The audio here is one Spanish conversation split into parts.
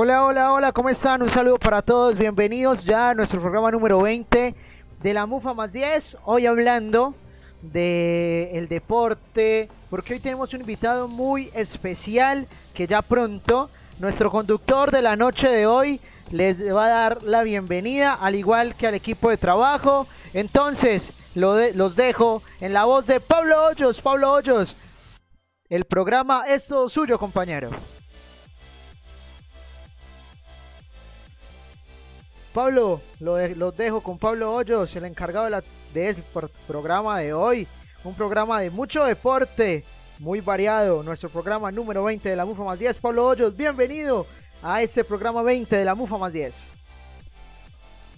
Hola, hola, hola, ¿cómo están? Un saludo para todos, bienvenidos ya a nuestro programa número 20 de la MUFA más 10. Hoy hablando de el deporte, porque hoy tenemos un invitado muy especial que ya pronto nuestro conductor de la noche de hoy les va a dar la bienvenida, al igual que al equipo de trabajo. Entonces, los dejo en la voz de Pablo Hoyos. Pablo Hoyos, el programa es todo suyo, compañero. Pablo, lo los dejo con Pablo Hoyos, el encargado de, la, de este programa de hoy. Un programa de mucho deporte, muy variado. Nuestro programa número 20 de la MUFA más 10. Pablo Hoyos, bienvenido a este programa 20 de la MUFA más 10.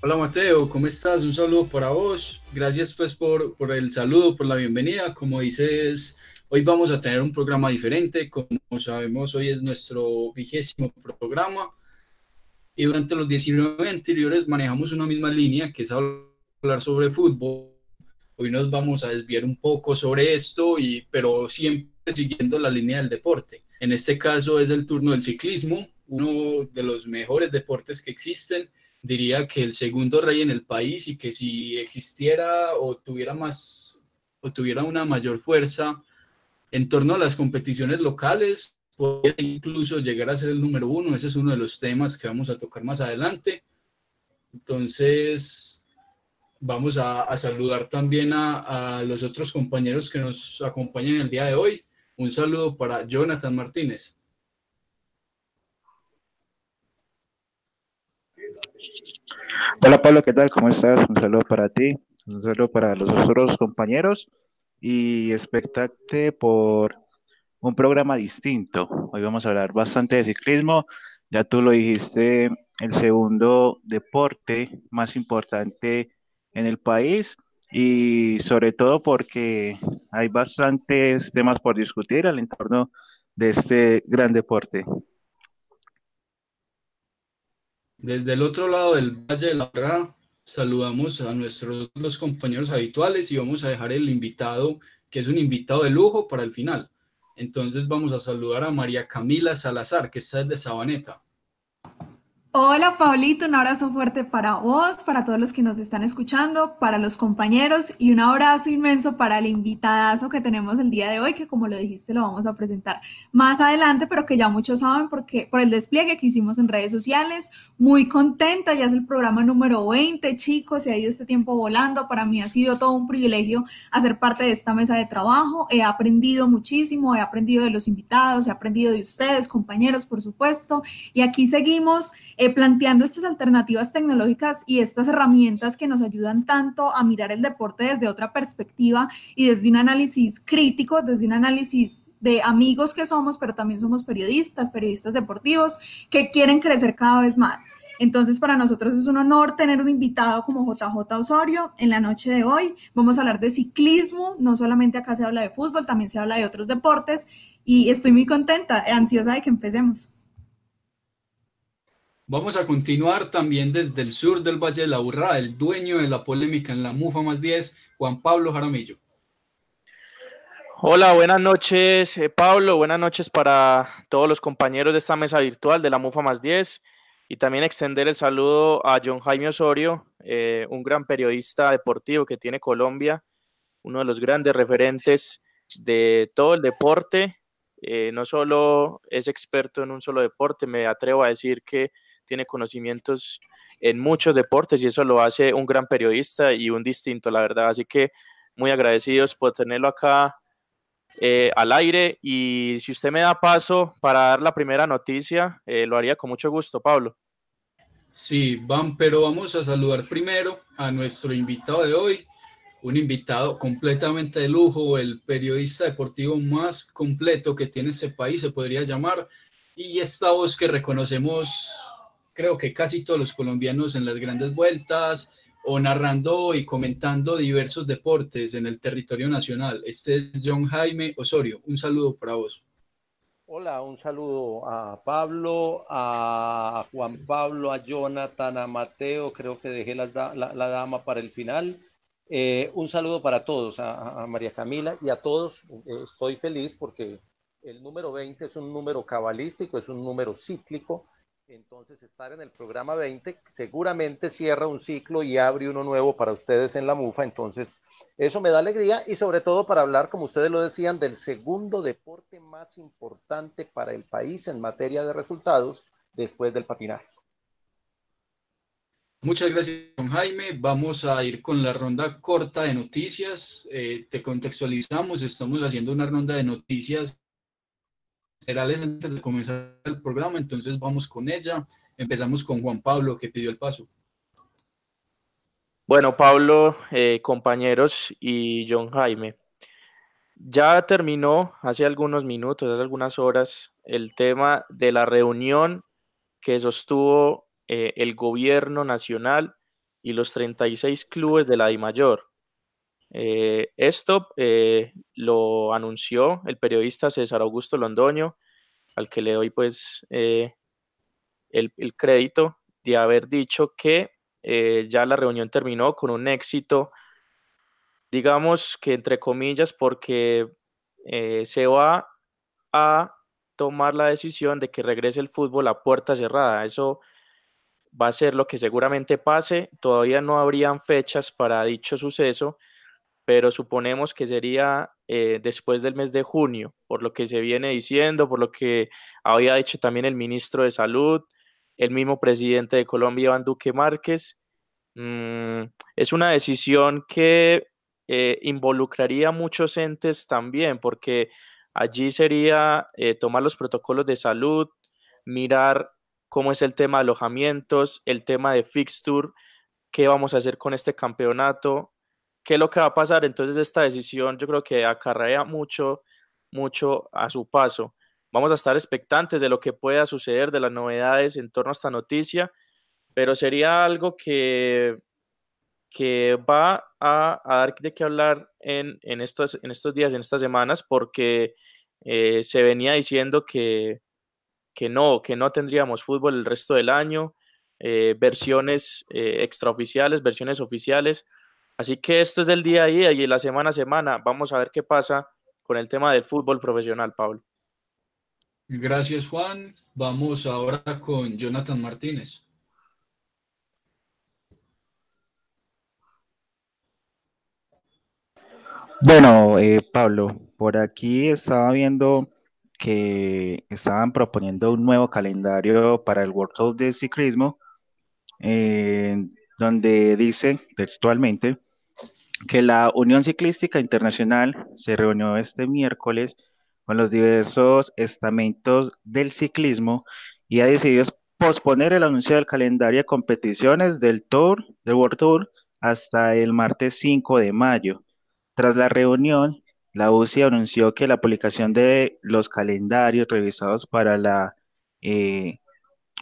Hola Mateo, ¿cómo estás? Un saludo para vos. Gracias pues por, por el saludo, por la bienvenida. Como dices, hoy vamos a tener un programa diferente. Como sabemos, hoy es nuestro vigésimo programa y durante los 19 anteriores manejamos una misma línea que es hablar sobre fútbol. Hoy nos vamos a desviar un poco sobre esto, y, pero siempre siguiendo la línea del deporte. En este caso es el turno del ciclismo, uno de los mejores deportes que existen. Diría que el segundo rey en el país y que si existiera o tuviera más o tuviera una mayor fuerza en torno a las competiciones locales, puede incluso llegar a ser el número uno. Ese es uno de los temas que vamos a tocar más adelante. Entonces, vamos a, saludar también a, los otros compañeros que nos acompañan el día de hoy. Un saludo para Jonathan Martínez. Hola Pablo, ¿qué tal? ¿Cómo estás? Un saludo para ti, un saludo para los otros compañeros y expectate por un programa distinto. Hoy vamos a hablar bastante de ciclismo. Ya tú lo dijiste, el segundo deporte más importante en el país y sobre todo porque hay bastantes temas por discutir al entorno de este gran deporte. Desde el otro lado del Valle de la Praga, saludamos a nuestros dos compañeros habituales y vamos a dejar el invitado, que es un invitado de lujo, para el final. Entonces vamos a saludar a María Camila Salazar, que está desde Sabaneta. Hola Paulito, un abrazo fuerte para vos, para todos los que nos están escuchando, para los compañeros y un abrazo inmenso para el invitadazo que tenemos el día de hoy, que como lo dijiste lo vamos a presentar más adelante, pero que ya muchos saben porque por el despliegue que hicimos en redes sociales. Muy contenta, ya es el programa número 20, chicos, se ha ido este tiempo volando. Para mí ha sido todo un privilegio hacer parte de esta mesa de trabajo. He aprendido muchísimo, he aprendido de los invitados, he aprendido de ustedes, compañeros, por supuesto, y aquí seguimos eh, planteando estas alternativas tecnológicas y estas herramientas que nos ayudan tanto a mirar el deporte desde otra perspectiva y desde un análisis crítico, desde un análisis de amigos que somos, pero también somos periodistas, periodistas deportivos que quieren crecer cada vez más. Entonces, para nosotros es un honor tener un invitado como JJ Osorio en la noche de hoy. Vamos a hablar de ciclismo, no solamente acá se habla de fútbol, también se habla de otros deportes y estoy muy contenta, ansiosa de que empecemos. Vamos a continuar también desde el sur del Valle de la Urra, el dueño de la polémica en la MUFA más 10, Juan Pablo Jaramillo. Hola, buenas noches, eh, Pablo. Buenas noches para todos los compañeros de esta mesa virtual de la MUFA más 10 y también extender el saludo a John Jaime Osorio, eh, un gran periodista deportivo que tiene Colombia, uno de los grandes referentes de todo el deporte. Eh, no solo es experto en un solo deporte, me atrevo a decir que tiene conocimientos en muchos deportes y eso lo hace un gran periodista y un distinto, la verdad. Así que muy agradecidos por tenerlo acá eh, al aire y si usted me da paso para dar la primera noticia, eh, lo haría con mucho gusto, Pablo. Sí, van, pero vamos a saludar primero a nuestro invitado de hoy, un invitado completamente de lujo, el periodista deportivo más completo que tiene ese país, se podría llamar, y esta voz que reconocemos creo que casi todos los colombianos en las grandes vueltas o narrando y comentando diversos deportes en el territorio nacional. Este es John Jaime Osorio. Un saludo para vos. Hola, un saludo a Pablo, a Juan Pablo, a Jonathan, a Mateo, creo que dejé la, dama para el final. Eh, un saludo para todos, a, a, María Camila y a todos. Eh, estoy feliz porque el número 20 es un número cabalístico, es un número cíclico entonces estar en el programa 20 seguramente cierra un ciclo y abre uno nuevo para ustedes en la MUFA, entonces eso me da alegría y sobre todo para hablar, como ustedes lo decían, del segundo deporte más importante para el país en materia de resultados después del patinaje. Muchas gracias, don Jaime. Vamos a ir con la ronda corta de noticias. Eh, te contextualizamos, estamos haciendo una ronda de noticias generales antes de comenzar el programa, entonces vamos con ella. Empezamos con Juan Pablo, que pidió el paso. Bueno, Pablo, eh, compañeros y John Jaime, ya terminó hace algunos minutos, hace algunas horas, el tema de la reunión que sostuvo eh, el gobierno nacional y los 36 clubes de la DIMAYOR. Eh, esto eh, lo anunció el periodista César Augusto Londoño, al que le doy pues el, el, crédito de haber dicho que ya la reunión terminó con un éxito, digamos que entre comillas, porque se va a tomar la decisión de que regrese el fútbol a puerta cerrada. Eso va a ser lo que seguramente pase. Todavía no habrían fechas para dicho suceso, pero suponemos que sería eh, después del mes de junio, por lo que se viene diciendo, por lo que había dicho también el ministro de Salud, el mismo presidente de Colombia, Iván Duque Márquez. Mm, es una decisión que eh, involucraría a muchos entes también, porque allí sería eh, tomar los protocolos de salud, mirar cómo es el tema de alojamientos, el tema de fixture, qué vamos a hacer con este campeonato, qué es lo que va a pasar. Entonces esta decisión yo creo que acarrea mucho, mucho a su paso. Vamos a estar expectantes de lo que pueda suceder, de las novedades en torno a esta noticia, pero sería algo que, que va a, dar de qué hablar en, estos, en estos días, en estas semanas, porque eh, se venía diciendo que, que no, que no tendríamos fútbol el resto del año, eh, versiones eh, extraoficiales, versiones oficiales. Así que esto es del día a día y la semana a semana. Vamos a ver qué pasa con el tema del fútbol profesional, Pablo. Gracias, Juan. Vamos ahora con Jonathan Martínez. Bueno, eh, Pablo, por aquí estaba viendo que estaban proponiendo un nuevo calendario para el World Cup de ciclismo, eh, donde dice textualmente que la Unión Ciclística Internacional se reunió este miércoles con los diversos estamentos del ciclismo y ha decidido posponer el anuncio del calendario de competiciones del Tour, del World Tour, hasta el martes 5 de mayo. Tras la reunión, la UCI anunció que la publicación de los calendarios revisados para, la, eh,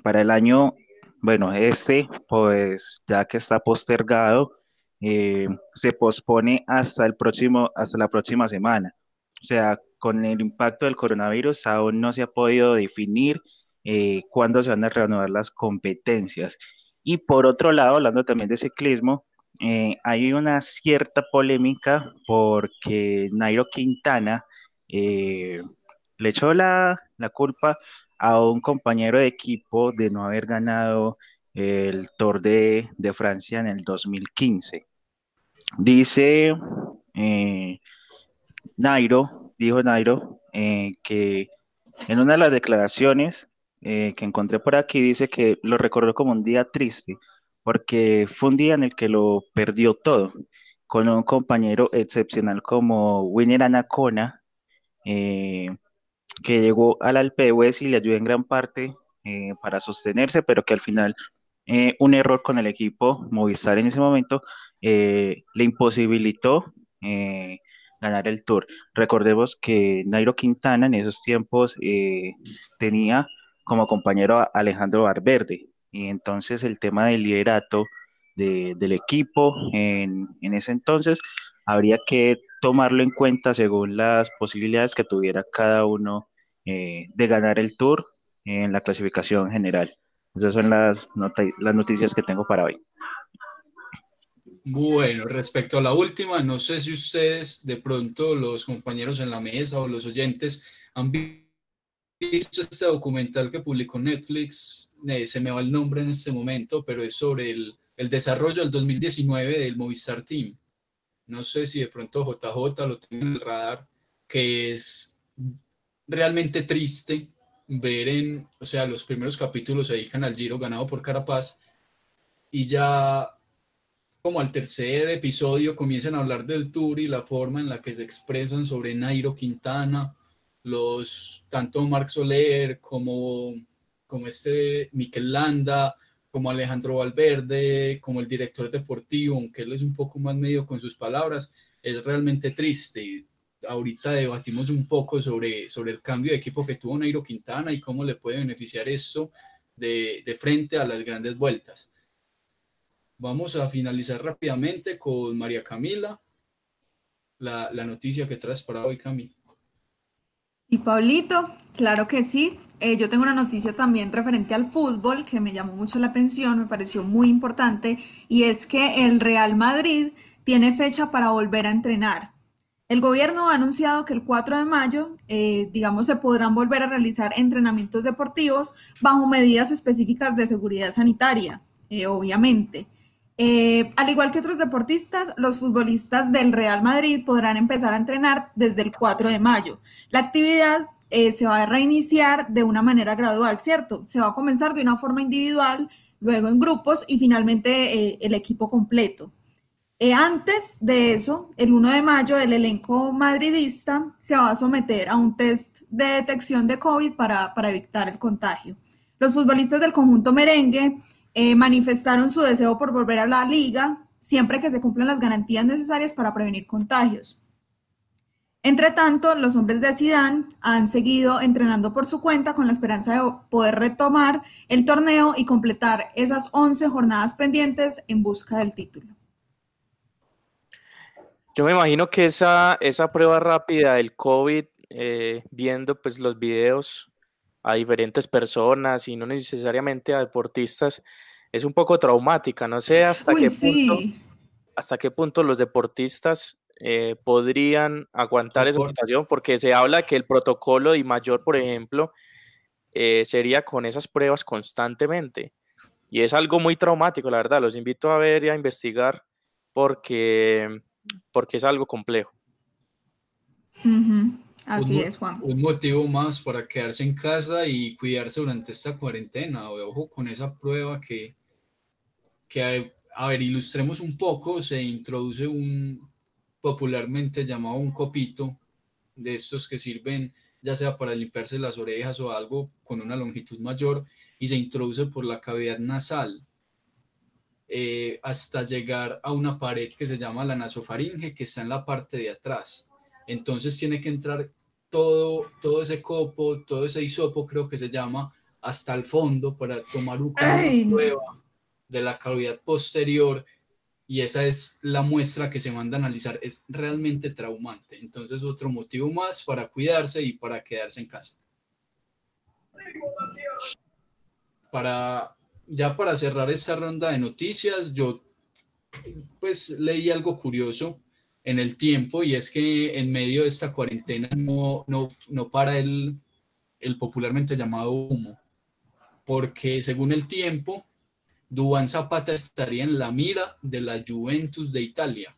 para el año, bueno, este, pues ya que está postergado, eh, se pospone hasta, el próximo, hasta la próxima semana. O sea, con el impacto del coronavirus aún no se ha podido definir eh, cuándo se van a reanudar las competencias. Y por otro lado, hablando también de ciclismo, eh, hay una cierta polémica porque Nairo Quintana eh, le echó la, culpa a un compañero de equipo de no haber ganado el Tour de, Francia en el 2015. Dice eh, Nairo, dijo Nairo, que en una de las declaraciones que encontré por aquí dice que lo recordó como un día triste porque fue un día en el que lo perdió todo, con un compañero excepcional como Winner Anacona, eh, que llegó al Alpe y le ayudó en gran parte eh, para sostenerse, pero que al final eh, un error con el equipo Movistar en ese momento le imposibilitó ganar el Tour. Recordemos que Nairo Quintana en esos tiempos tenía como compañero a Alejandro Valverde, y entonces el tema del liderato del equipo en, ese entonces habría que tomarlo en cuenta según las posibilidades que tuviera cada uno eh, de ganar el tour en la clasificación general. Esas son las, las noticias que tengo para hoy. Bueno, respecto a la última, no sé si ustedes de pronto, los compañeros en la mesa o los oyentes, han visto este documental que publicó Netflix, eh, se me va el nombre en este momento, pero es sobre el, el desarrollo del 2019 del Movistar Team. No sé si de pronto JJ lo tiene en el radar, que es realmente triste ver en, o sea, los primeros capítulos se dedican al Giro ganado por Carapaz y ya como al tercer episodio comienzan a hablar del tour y la forma en la que se expresan sobre Nairo Quintana, los tanto Marc Soler como, como este Miquel Landa, como Alejandro Valverde, como el director deportivo, aunque él es un poco más medio con sus palabras, es realmente triste. Ahorita debatimos un poco sobre, sobre el cambio de equipo que tuvo Nairo Quintana y cómo le puede beneficiar esto de, frente a las grandes vueltas. Vamos a finalizar rápidamente con María Camila, la, la noticia que traes para hoy, Camila. Y Pablito, claro que sí. Eh, yo tengo una noticia también referente al fútbol que me llamó mucho la atención, me pareció muy importante, y es que el Real Madrid tiene fecha para volver a entrenar. El gobierno ha anunciado que el 4 de mayo, eh, digamos, se podrán volver a realizar entrenamientos deportivos bajo medidas específicas de seguridad sanitaria, eh, obviamente. al igual que otros deportistas, los futbolistas del Real Madrid podrán empezar a entrenar desde el 4 de mayo. La actividad eh, se va a reiniciar de una manera gradual, ¿cierto? Se va a comenzar de una forma individual, luego en grupos y finalmente eh, el equipo completo. Eh, antes de eso, el 1 de mayo, el elenco madridista se va a someter a un test de detección de COVID para, evitar el contagio. Los futbolistas del conjunto merengue manifestaron su deseo por volver a la liga siempre que se cumplan las garantías necesarias para prevenir contagios. Entre tanto, los hombres de Zidane han seguido entrenando por su cuenta con la esperanza de poder retomar el torneo y completar esas 11 jornadas pendientes en busca del título. Yo me imagino que esa, esa prueba rápida del COVID, eh, viendo pues los videos a diferentes personas y no necesariamente a deportistas, es un poco traumática. No sé hasta qué punto, hasta qué punto los deportistas eh, podrían aguantar esa situación, porque se habla que el protocolo de mayor, por ejemplo, eh, sería con esas pruebas constantemente. Y es algo muy traumático, la verdad. Los invito a ver y a investigar porque, porque es algo complejo. Así es, Juan. Un motivo más para quedarse en casa y cuidarse durante esta cuarentena. Ojo con esa prueba que, que a ver, ilustremos un poco. Se introduce un, popularmente llamado un copito, de estos que sirven ya sea para limpiarse las orejas o algo con una longitud mayor, y se introduce por la cavidad nasal eh, hasta llegar a una pared que se llama la nasofaringe, que está en la parte de atrás. Entonces tiene que entrar todo, todo ese copo, todo ese hisopo, creo que se llama, hasta el fondo para tomar una prueba de la cavidad posterior y esa es la muestra que se manda a analizar. Es realmente traumante. Entonces, otro motivo más para cuidarse y para quedarse en casa. Para, ya para cerrar esta ronda de noticias, yo pues leí algo curioso en el tiempo y es que en medio de esta cuarentena no, no, no para el, el popularmente llamado humo, porque según el tiempo, Duván Zapata estaría en la mira de la Juventus de Italia,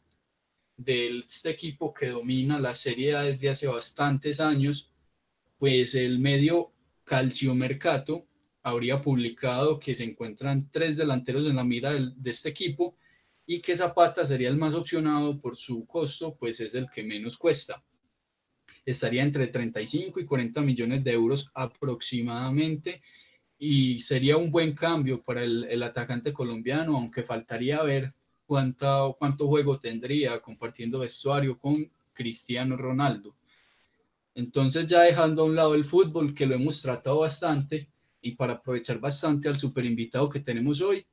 de este equipo que domina la Serie A desde hace bastantes años, pues el medio Calcio Mercato habría publicado que se encuentran tres delanteros en la mira de este equipo y que Zapata sería el más opcionado por su costo, pues es el que menos cuesta. Estaría entre 35 y 40 millones de euros aproximadamente y sería un buen cambio para el, atacante colombiano, aunque faltaría ver cuánto, cuánto juego tendría compartiendo vestuario con Cristiano Ronaldo. Entonces ya dejando a un lado el fútbol, que lo hemos tratado bastante, y para aprovechar bastante al super invitado que tenemos hoy,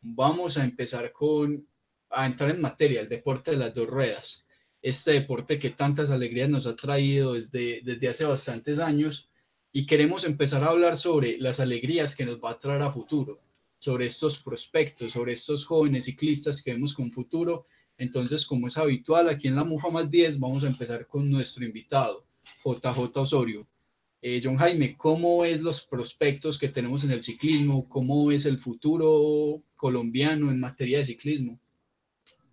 vamos a empezar con, a entrar en materia, el deporte de las dos ruedas. Este deporte que tantas alegrías nos ha traído desde, desde hace bastantes años y queremos empezar a hablar sobre las alegrías que nos va a traer a futuro, sobre estos prospectos, sobre estos jóvenes ciclistas que vemos con futuro. Entonces, como es habitual, aquí en la MUFA más 10 vamos a empezar con nuestro invitado, JJ Osorio. Eh, John Jaime, ¿cómo es los prospectos que tenemos en el ciclismo? ¿Cómo es el futuro colombiano en materia de ciclismo?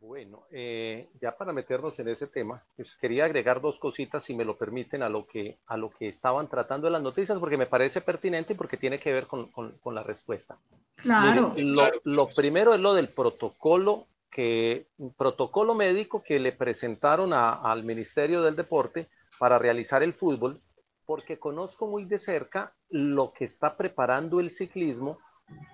Bueno, eh, ya para meternos en ese tema, pues quería agregar dos cositas, si me lo permiten, a lo que, a lo que estaban tratando en las noticias, porque me parece pertinente y porque tiene que ver con, con, la respuesta. Claro. lo, lo, primero es lo del protocolo, que, protocolo médico que le presentaron a, al Ministerio del Deporte para realizar el fútbol, porque conozco muy de cerca lo que está preparando el ciclismo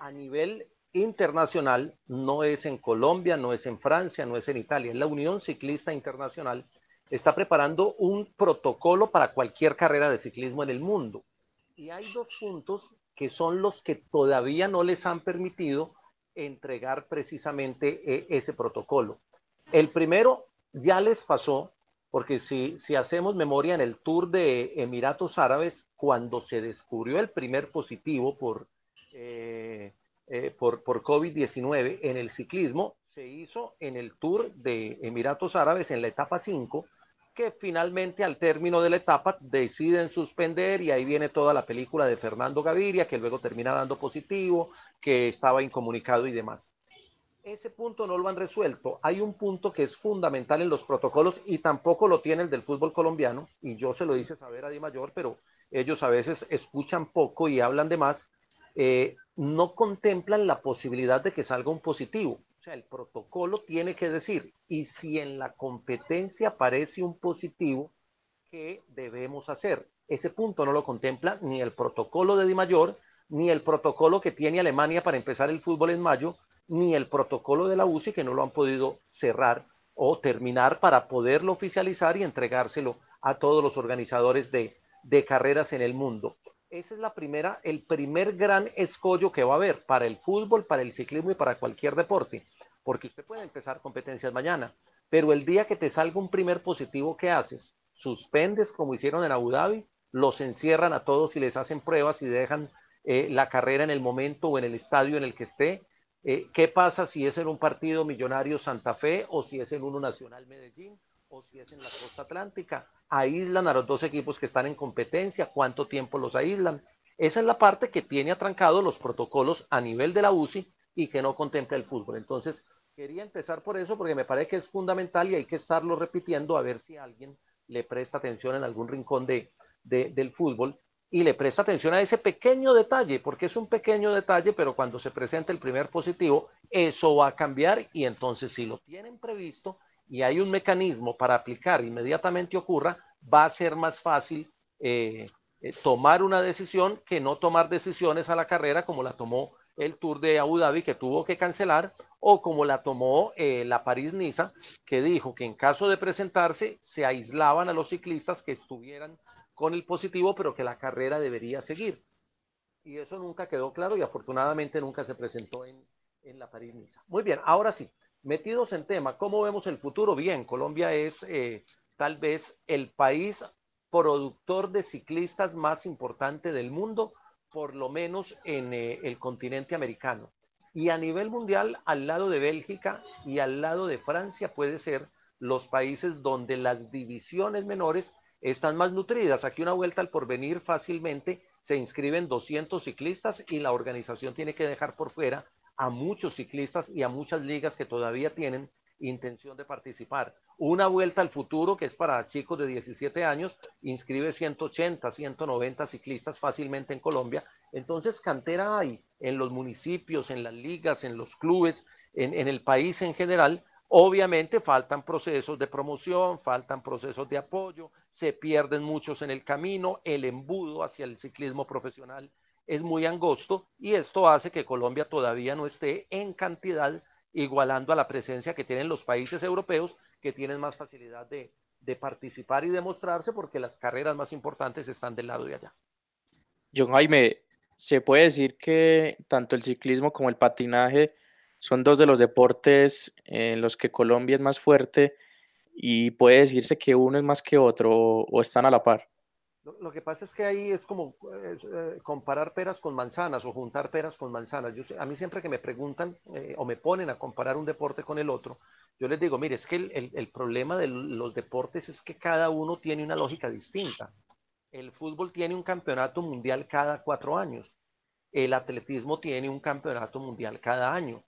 a nivel internacional, no es en Colombia, no es en Francia, no es en Italia, es la Unión Ciclista Internacional, está preparando un protocolo para cualquier carrera de ciclismo en el mundo. Y hay dos puntos que son los que todavía no les han permitido entregar precisamente eh, ese protocolo. El primero ya les pasó, porque si, si hacemos memoria en el Tour de Emiratos Árabes, cuando se descubrió el primer positivo por... Eh, eh, por, por COVID-19 en el ciclismo se hizo en el Tour de Emiratos Árabes en la etapa 5, que finalmente al término de la etapa deciden suspender y ahí viene toda la película de Fernando Gaviria, que luego termina dando positivo, que estaba incomunicado y demás. Ese punto no lo han resuelto. Hay un punto que es fundamental en los protocolos y tampoco lo tiene el del fútbol colombiano, y yo se lo hice saber a Di Mayor, pero ellos a veces escuchan poco y hablan de más. Eh, no contemplan la posibilidad de que salga un positivo. O sea, el protocolo tiene que decir, y si en la competencia aparece un positivo, ¿qué debemos hacer? Ese punto no lo contempla ni el protocolo de Di Mayor, ni el protocolo que tiene Alemania para empezar el fútbol en mayo, ni el protocolo de la UCI que no lo han podido cerrar o terminar para poderlo oficializar y entregárselo a todos los organizadores de, carreras en el mundo. Ese es la primera, el primer gran escollo que va a haber para el fútbol, para el ciclismo y para cualquier deporte. Porque usted puede empezar competencias mañana, pero el día que te salga un primer positivo, ¿qué haces? Suspendes como hicieron en Abu Dhabi, los encierran a todos y les hacen pruebas y dejan eh, la carrera en el momento o en el estadio en el que esté. Eh, ¿Qué pasa si es en un partido millonario Santa Fe o si es en uno nacional Medellín o si es en la costa atlántica? aíslan a los dos equipos que están en competencia, cuánto tiempo los aíslan. Esa es la parte que tiene atrancado los protocolos a nivel de la UCI y que no contempla el fútbol. Entonces, quería empezar por eso porque me parece que es fundamental y hay que estarlo repitiendo a ver si alguien le presta atención en algún rincón de, del fútbol y le presta atención a ese pequeño detalle, porque es un pequeño detalle, pero cuando se presenta el primer positivo, eso va a cambiar y entonces si lo tienen previsto, y hay un mecanismo para aplicar inmediatamente ocurra, va a ser más fácil eh, eh, tomar una decisión que no tomar decisiones a la carrera como la tomó el Tour de Abu Dhabi que tuvo que cancelar o como la tomó eh, la París-Niza que dijo que en caso de presentarse se aislaban a los ciclistas que estuvieran con el positivo pero que la carrera debería seguir. Y eso nunca quedó claro y afortunadamente nunca se presentó en, en la París-Niza. Muy bien, ahora sí metidos en tema, ¿cómo vemos el futuro? Bien, Colombia es eh, tal vez el país productor de ciclistas más importante del mundo, por lo menos en eh, el continente americano. Y a nivel mundial, al lado de Bélgica y al lado de Francia, puede ser los países donde las divisiones menores están más nutridas. Aquí una vuelta al porvenir fácilmente se inscriben 200 ciclistas y la organización tiene que dejar por fuera a muchos ciclistas y a muchas ligas que todavía tienen intención de participar. Una vuelta al futuro que es para chicos de 17 años, inscribe 180, 190 ciclistas fácilmente en Colombia. Entonces, cantera hay en los municipios, en las ligas, en los clubes, en, en el país en general. Obviamente faltan procesos de promoción, faltan procesos de apoyo, se pierden muchos en el camino, el embudo hacia el ciclismo profesional es muy angosto y esto hace que Colombia todavía no esté en cantidad igualando a la presencia que tienen los países europeos que tienen más facilidad de, participar y demostrarse porque las carreras más importantes están del lado de allá. John Jaime, se puede decir que tanto el ciclismo como el patinaje son dos de los deportes en los que Colombia es más fuerte y puede decirse que uno es más que otro o están a la par. Lo, que pasa es que ahí es como eh, comparar peras con manzanas o juntar peras con manzanas. Yo, a mí siempre que me preguntan eh, o me ponen a comparar un deporte con el otro, yo les digo, mire, es que el, el, problema de los deportes es que cada uno tiene una lógica distinta. El fútbol tiene un campeonato mundial cada cuatro años. El atletismo tiene un campeonato mundial cada año.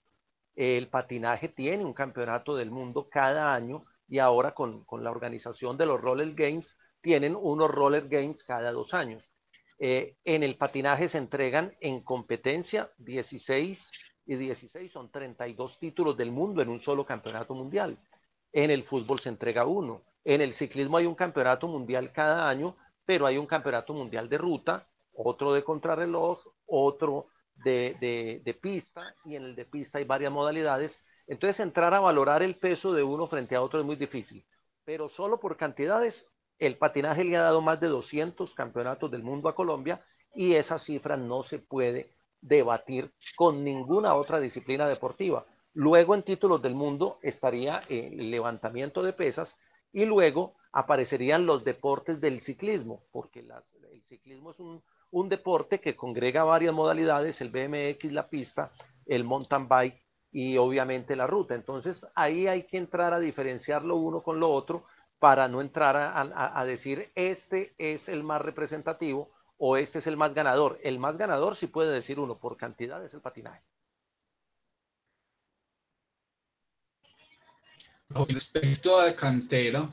El patinaje tiene un campeonato del mundo cada año y ahora con, la organización de los Roller Games tienen unos Roller Games cada dos años. Eh, en el patinaje se entregan en competencia 16 y 16 son 32 títulos del mundo en un solo campeonato mundial. En el fútbol se entrega uno. En el ciclismo hay un campeonato mundial cada año, pero hay un campeonato mundial de ruta, otro de contrarreloj, otro de, de, pista, y en el de pista hay varias modalidades. Entonces entrar a valorar el peso de uno frente a otro es muy difícil, pero solo por cantidades, el patinaje le ha dado más de 200 campeonatos del mundo a Colombia y esa cifra no se puede debatir con ninguna otra disciplina deportiva. Luego en títulos del mundo estaría el levantamiento de pesas y luego aparecerían los deportes del ciclismo, porque el ciclismo es un, un, deporte que congrega varias modalidades, el BMX, la pista, el mountain bike y obviamente la ruta. Entonces ahí hay que entrar a diferenciar lo uno con lo otro para no entrar a, a decir este es el más representativo o este es el más ganador. El más ganador, si puede decir uno, por cantidad es el patinaje. respecto a cantera,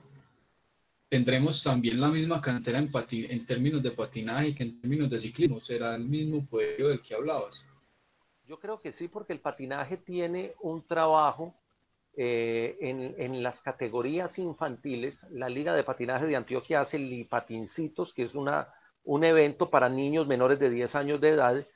tendremos también la misma cantera en, en términos de patinaje que en términos de ciclismo. ¿Será el mismo poder del que hablabas? Yo creo que sí, porque el patinaje tiene un trabajo eh, en, las categorías infantiles. La Liga de Patinaje de Antioquia hace Lipatincitos, que es una, un evento para niños menores de 10 años de edad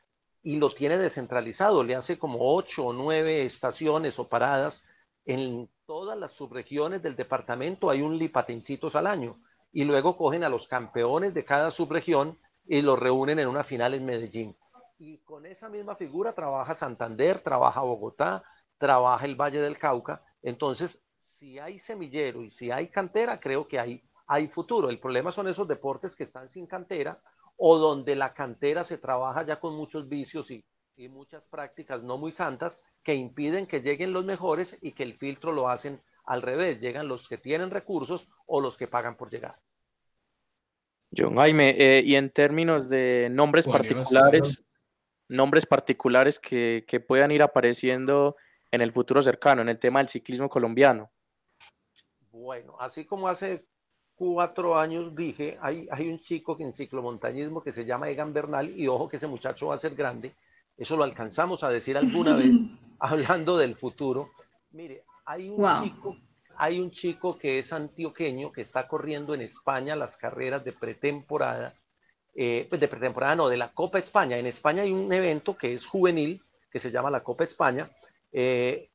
y lo tiene descentralizado. Le hace como 8 o 9 estaciones o paradas en todas las subregiones del departamento hay un lipatincitos al año y luego cogen a los campeones de cada subregión y los reúnen en una final en Medellín. Y con esa misma figura trabaja Santander, trabaja Bogotá, trabaja el Valle del Cauca. Entonces, si hay semillero y si hay cantera, creo que hay, hay futuro. El problema son esos deportes que están sin cantera o donde la cantera se trabaja ya con muchos vicios y, y muchas prácticas no muy santas que impiden que lleguen los mejores y que el filtro lo hacen al revés, llegan los que tienen recursos o los que pagan por llegar. John Jaime, eh, y en términos de nombres particulares, nombres particulares que, que, puedan ir apareciendo en el futuro cercano, en el tema del ciclismo colombiano. Bueno, así como hace cuatro años dije, hay, hay un chico en ciclomontañismo que se llama Egan Bernal y ojo que ese muchacho va a ser grande, eso lo alcanzamos a decir alguna vez hablando del futuro. Mire, hay un, chico, hay un chico que es antioqueño que está corriendo en España las carreras de pretemporada, eh, pues de pretemporada no, de la Copa España. En España hay un evento que es juvenil, que se llama la Copa España, eh,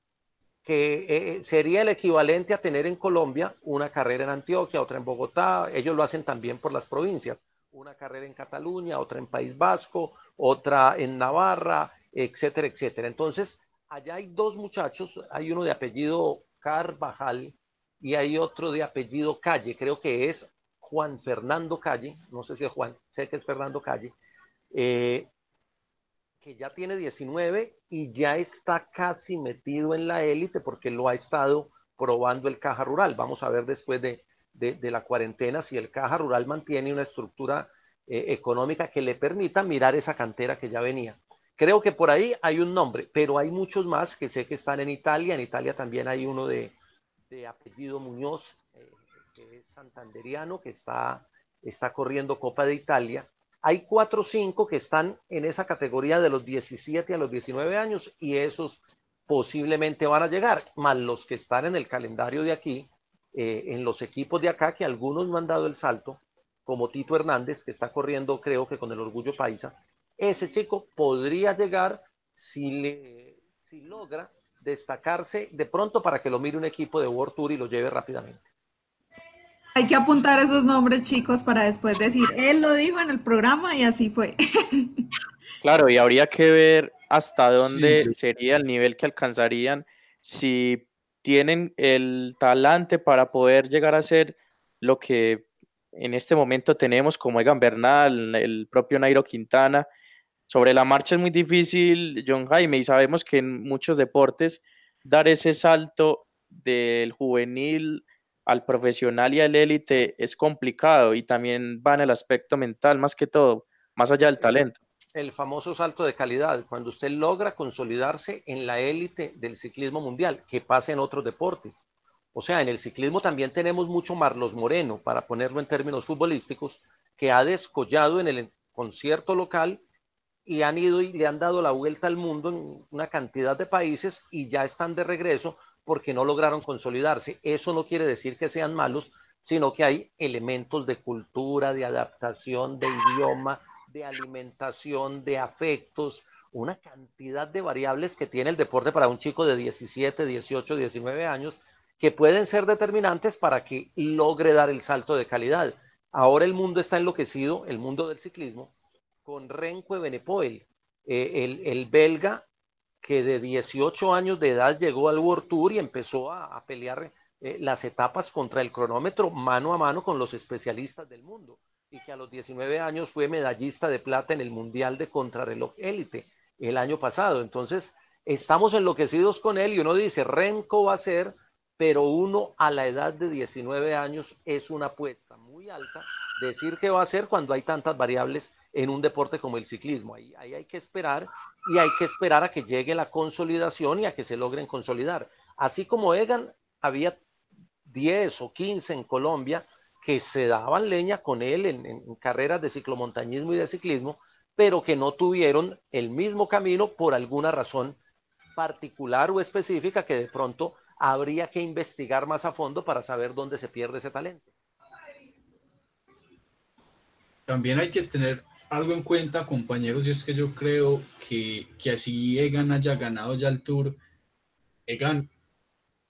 que eh, sería el equivalente a tener en Colombia una carrera en Antioquia, otra en Bogotá, ellos lo hacen también por las provincias, una carrera en Cataluña, otra en País Vasco, otra en Navarra, etcétera, etcétera. Entonces, allá hay dos muchachos, hay uno de apellido Carvajal y hay otro de apellido Calle, creo que es Juan Fernando Calle, no sé si es Juan, sé que es Fernando Calle, eh, que ya tiene 19 y ya está casi metido en la élite porque lo ha estado probando el caja rural. Vamos a ver después de, la cuarentena si el caja rural mantiene una estructura eh, económica que le permita mirar esa cantera que ya venía. Creo que por ahí hay un nombre, pero hay muchos más que sé que están en Italia. En Italia también hay uno de, apellido Muñoz, santanderiano, que está, está corriendo Copa de Italia. Hay cuatro o cinco que están en esa categoría de los 17 a los 19 años y esos posiblemente van a llegar, más los que están en el calendario de aquí, eh, en los equipos de acá, que algunos no han dado el salto, como Tito Hernández, que está corriendo creo que con el orgullo paisa, ese chico podría llegar si, le, si logra destacarse de pronto para que lo mire un equipo de World Tour y lo lleve rápidamente. Hay que apuntar esos nombres, chicos, para después decir, él lo dijo en el programa y así fue. Claro, y habría que ver hasta dónde sería el nivel que alcanzarían si tienen el talante para poder llegar a ser lo que en este momento tenemos como Egan Bernal, el propio Nairo Quintana, sobre la marcha es muy difícil, John Jaime, y sabemos que en muchos deportes dar ese salto del juvenil al profesional y al élite es complicado y también va en el aspecto mental más que todo, más allá del talento. El famoso salto de calidad, cuando usted logra consolidarse en la élite del ciclismo mundial, que pasa en otros deportes. O sea, en el ciclismo también tenemos mucho Marlos Moreno, para ponerlo en términos futbolísticos, que ha descollado en el concierto local y han ido y le han dado la vuelta al mundo en una cantidad de países y ya están de regreso porque no lograron consolidarse. Eso no quiere decir que sean malos, sino que hay elementos de cultura, de adaptación, de idioma, de alimentación, de afectos, una cantidad de variables que tiene el deporte para un chico de 17, 18, 19 años que pueden ser determinantes para que logre dar el salto de calidad. Ahora el mundo está enloquecido, el mundo del ciclismo, con Renko Benepoel, eh, el belga que de 18 años de edad llegó al World Tour y empezó a, pelear eh, las etapas contra el cronómetro mano a mano con los especialistas del mundo y que a los 19 años fue medallista de plata en el Mundial de Contrarreloj Élite el año pasado. Entonces, estamos enloquecidos con él y uno dice, Renko va a ser, pero uno a la edad de 19 años es una apuesta muy alta decir que va a ser cuando hay tantas variables en un deporte como el ciclismo. Ahí, ahí hay que esperar y hay que esperar a que llegue la consolidación y a que se logren consolidar. Así como Egan, había 10 o 15 en Colombia que se daban leña con él en, carreras de ciclomontañismo y de ciclismo, pero que no tuvieron el mismo camino por alguna razón particular o específica que de pronto habría que investigar más a fondo para saber dónde se pierde ese talento. También hay que tener algo en cuenta, compañeros, y es que yo creo que, que así Egan haya ganado ya el Tour, Egan,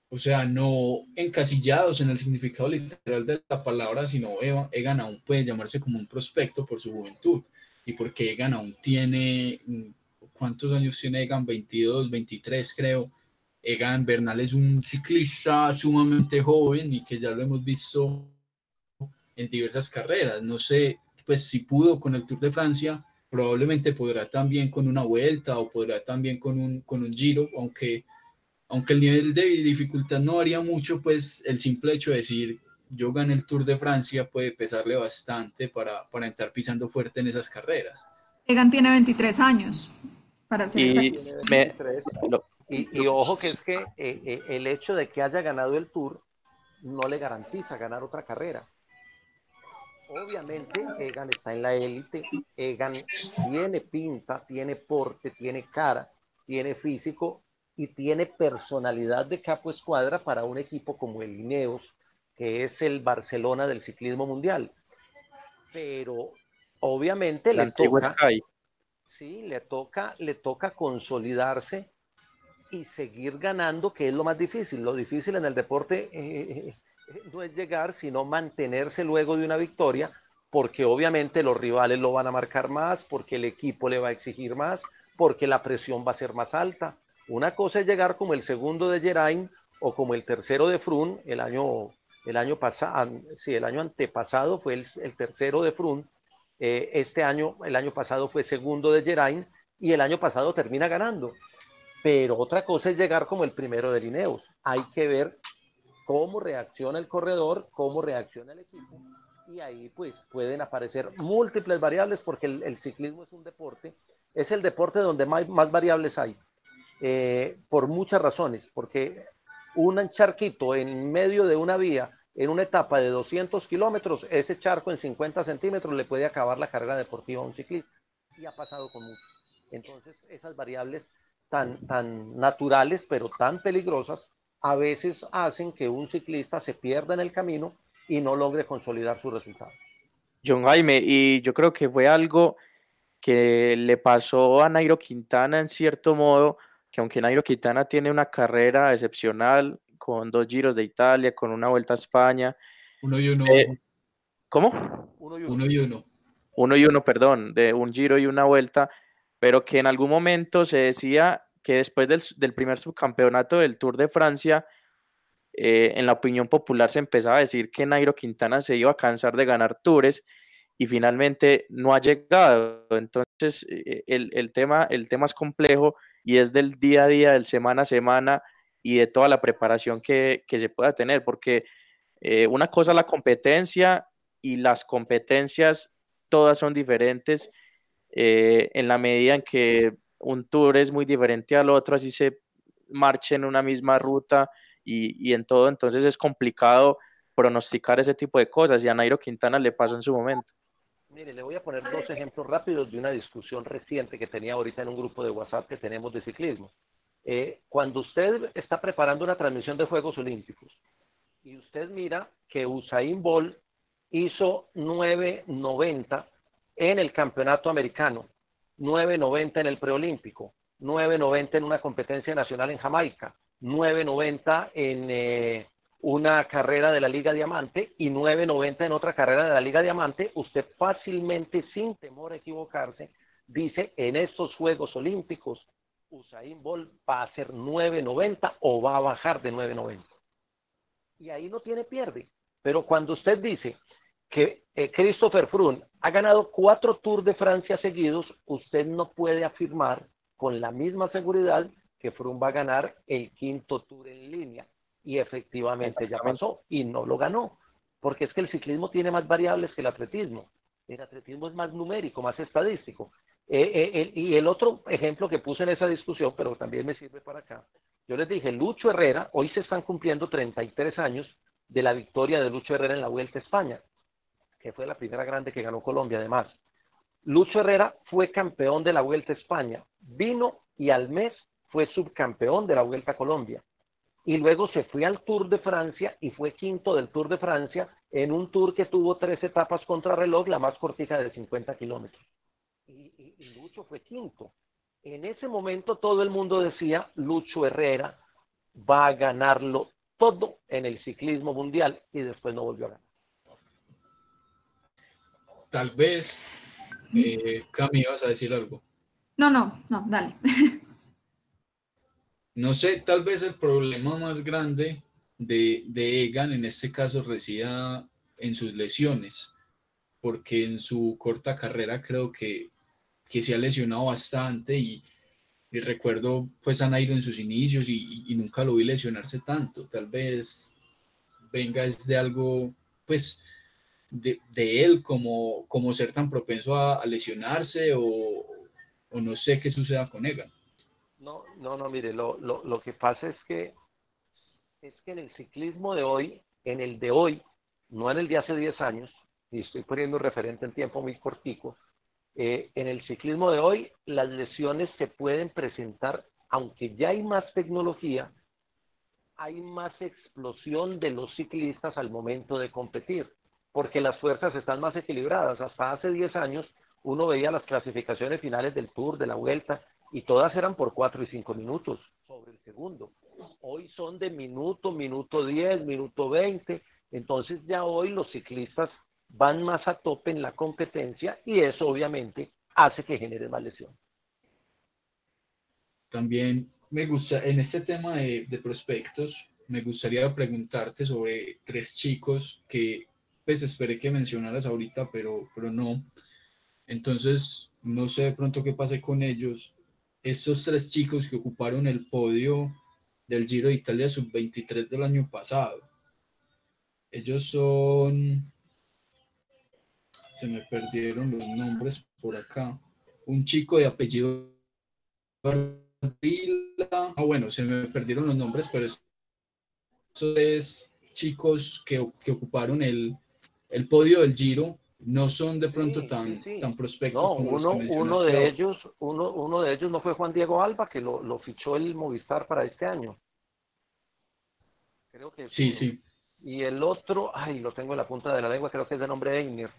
o sea, no encasillados en el significado literal de la palabra, sino Egan aún puede llamarse como un prospecto por su juventud y porque Egan aún tiene, ¿cuántos años tiene Egan? 22, 23 creo. Egan Bernal es un ciclista sumamente joven y que ya lo hemos visto en diversas carreras. No sé, pues si pudo con el Tour de Francia, probablemente podrá también con una vuelta o podrá también con un, con un giro, aunque, aunque el nivel de dificultad no haría mucho, pues el simple hecho de decir yo gané el Tour de Francia puede pesarle bastante para, para entrar pisando fuerte en esas carreras. Egan tiene 23 años, para ser y, y, ojo que es que eh, eh, el hecho de que haya ganado el Tour no le garantiza ganar otra carrera. Obviamente, Egan está en la élite. Egan tiene pinta, tiene porte, tiene cara, tiene físico y tiene personalidad de capo escuadra para un equipo como el Ineos, que es el Barcelona del ciclismo mundial. Pero obviamente le toca, sí, le toca, le toca consolidarse y seguir ganando, que es lo más difícil. Lo difícil en el deporte eh, no es llegar, sino mantenerse luego de una victoria, porque obviamente los rivales lo van a marcar más, porque el equipo le va a exigir más, porque la presión va a ser más alta. Una cosa es llegar como el segundo de Geraint o como el tercero de Frun el año, el año pasado, sí, el año antepasado fue el, tercero de Frun, eh, este año, el año pasado fue segundo de Geraint y el año pasado termina ganando. Pero otra cosa es llegar como el primero de Lineos. Hay que ver cómo reacciona el corredor, cómo reacciona el equipo. Y ahí pues pueden aparecer múltiples variables porque el, ciclismo es un deporte, es el deporte donde más, variables hay, eh, por muchas razones, porque un charquito en medio de una vía en una etapa de 200 kilómetros, ese charco en 50 centímetros le puede acabar la carrera deportiva a un ciclista. Y ha pasado con mucho. Entonces, esas variables tan, tan naturales, pero tan peligrosas, a veces hacen que un ciclista se pierda en el camino y no logre consolidar su resultado. John Jaime, y yo creo que fue algo que le pasó a Nairo Quintana en cierto modo, que aunque Nairo Quintana tiene una carrera excepcional, con dos giros de Italia, con una vuelta a España. Uno y uno. Eh, ¿Cómo? Uno y uno. uno y uno. Uno y uno, perdón, de un giro y una vuelta, pero que en algún momento se decía que después del, primer subcampeonato del Tour de Francia, eh, en la opinión popular se empezaba a decir que Nairo Quintana se iba a cansar de ganar tours y finalmente no ha llegado. Entonces, eh, el, tema, el tema es complejo y es del día a día, del semana a semana y de toda la preparación que, se pueda tener, porque Eh, una cosa es la competencia y las competencias todas son diferentes eh, en la medida en que un tour es muy diferente al otro, así se marcha en una misma ruta y, y en todo, entonces es complicado pronosticar ese tipo de cosas y a Nairo Quintana le pasó en su momento. Mire, le voy a poner dos ejemplos rápidos de una discusión reciente que tenía ahorita en un grupo de WhatsApp que tenemos de ciclismo. Eh, cuando usted está preparando una transmisión de Juegos Olímpicos y usted mira que Usain Bolt hizo 9.90 en el campeonato americano, 9.90 en el preolímpico, 9.90 en una competencia nacional en Jamaica, 9.90 en eh, una carrera de la Liga Diamante y 9.90 en otra carrera de la Liga Diamante, usted fácilmente, sin temor a equivocarse, dice en estos Juegos Olímpicos, Usain Bolt va a ser 9.90 o va a bajar de 9.90. Y ahí no tiene pierde. Pero cuando usted dice que eh, Christopher Froome ha ganado cuatro Tours de Francia seguidos, usted no puede afirmar con la misma seguridad que Froome va a ganar el quinto Tour en línea y efectivamente ya pasó y no lo ganó, porque es que el ciclismo tiene más variables que el atletismo. El atletismo es más numérico, más estadístico. Eh, eh, y el otro ejemplo que puse en esa discusión, pero también me sirve para acá, yo les dije, Lucho Herrera, hoy se están cumpliendo 33 años de la victoria de Lucho Herrera en la Vuelta a España, que fue la primera grande que ganó Colombia además. Lucho Herrera fue campeón de la Vuelta a España, vino y al mes fue subcampeón de la Vuelta a Colombia y luego se fue al Tour de Francia y fue quinto del Tour de Francia en un tour que tuvo tres etapas contra reloj, la más cortita de 50 kilómetros. Y, Lucho fue quinto. En ese momento todo el mundo decía, Lucho Herrera va a ganarlo todo en el ciclismo mundial y después no volvió a ganar. Tal vez, eh, Cami, vas a decir algo. No, no, no, dale. No sé, tal vez el problema más grande de, Egan en este caso resida en sus lesiones, porque en su corta carrera creo que, se ha lesionado bastante y, recuerdo pues a Nairo en sus inicios y, nunca lo vi lesionarse tanto. Tal vez venga es de algo pues de, él como, como ser tan propenso a, lesionarse o, o no sé qué suceda con Egan. No, no, no, mire, lo, lo, lo que pasa es que es que en el ciclismo de hoy, en el de hoy, no en el de hace 10 años, y estoy poniendo referente en tiempo muy cortico, eh, en el ciclismo de hoy las lesiones se pueden presentar, aunque ya hay más tecnología, hay más explosión de los ciclistas al momento de competir, porque las fuerzas están más equilibradas. Hasta hace 10 años uno veía las clasificaciones finales del Tour, de la Vuelta, y todas eran por cuatro y cinco minutos sobre el segundo. Hoy son de minuto, minuto diez, minuto veinte. Entonces ya hoy los ciclistas van más a tope en la competencia y eso obviamente hace que genere más lesión. También me gusta, en este tema de prospectos, me gustaría preguntarte sobre tres chicos que pues esperé que mencionaras ahorita, pero, pero no. Entonces, no sé de pronto qué pase con ellos estos tres chicos que ocuparon el podio del Giro de Italia sub-23 del año pasado. Ellos son, se me perdieron los nombres por acá, un chico de apellido ah bueno, se me perdieron los nombres, pero esos tres chicos que, que ocuparon el, el podio del Giro no son de pronto tan, tan prospectos como uno, los que uno de ellos uno, uno de ellos no fue Juan Diego Alba que lo, lo fichó el Movistar para este año. Creo que sí sí. Y el otro ay lo tengo en la punta de la lengua creo que es de nombre Einer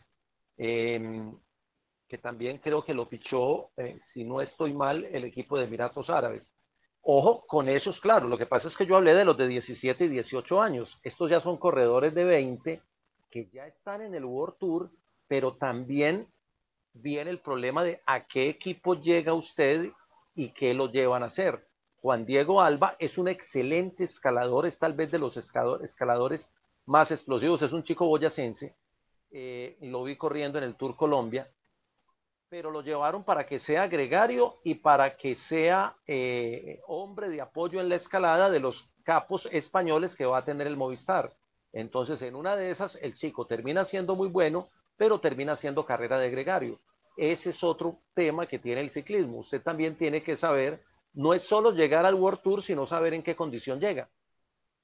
em, que también creo que lo fichó eh, si no estoy mal el equipo de Emiratos Árabes. Ojo con esos claro lo que pasa es que yo hablé de los de 17 y 18 años. Estos ya son corredores de 20 que ya están en el World Tour pero también viene el problema de a qué equipo llega usted y qué lo llevan a hacer. Juan Diego Alba es un excelente escalador, es tal vez de los escaladores más explosivos, es un chico boyacense, eh, lo vi corriendo en el Tour Colombia, pero lo llevaron para que sea gregario y para que sea eh, hombre de apoyo en la escalada de los capos españoles que va a tener el Movistar. Entonces, en una de esas, el chico termina siendo muy bueno, pero termina siendo carrera de gregario. Ese es otro tema que tiene el ciclismo. Usted también tiene que saber, no es solo llegar al World Tour, sino saber en qué condición llega.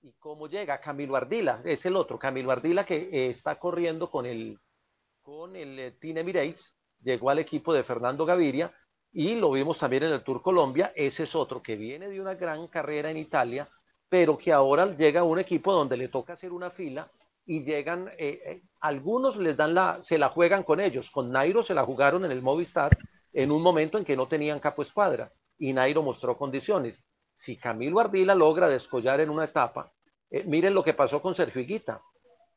¿Y cómo llega? Camilo Ardila, es el otro. Camilo Ardila que eh, está corriendo con el, con el eh, Team Emirates, llegó al equipo de Fernando Gaviria y lo vimos también en el Tour Colombia. Ese es otro que viene de una gran carrera en Italia, pero que ahora llega un equipo donde le toca hacer una fila y llegan, eh, algunos les dan la, se la juegan con ellos. Con Nairo se la jugaron en el Movistar en un momento en que no tenían capo escuadra y Nairo mostró condiciones si Camilo Ardila logra descollar en una etapa, eh, miren lo que pasó con Sergio Higuita.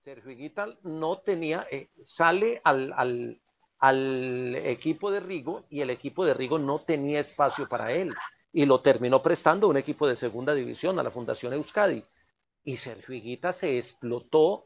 Sergio Higuita no tenía, eh, sale al, al, al, equipo de Rigo y el equipo de Rigo no tenía espacio para él y lo terminó prestando un equipo de segunda división, a la Fundación Euskadi. Y Sergio Higuita se explotó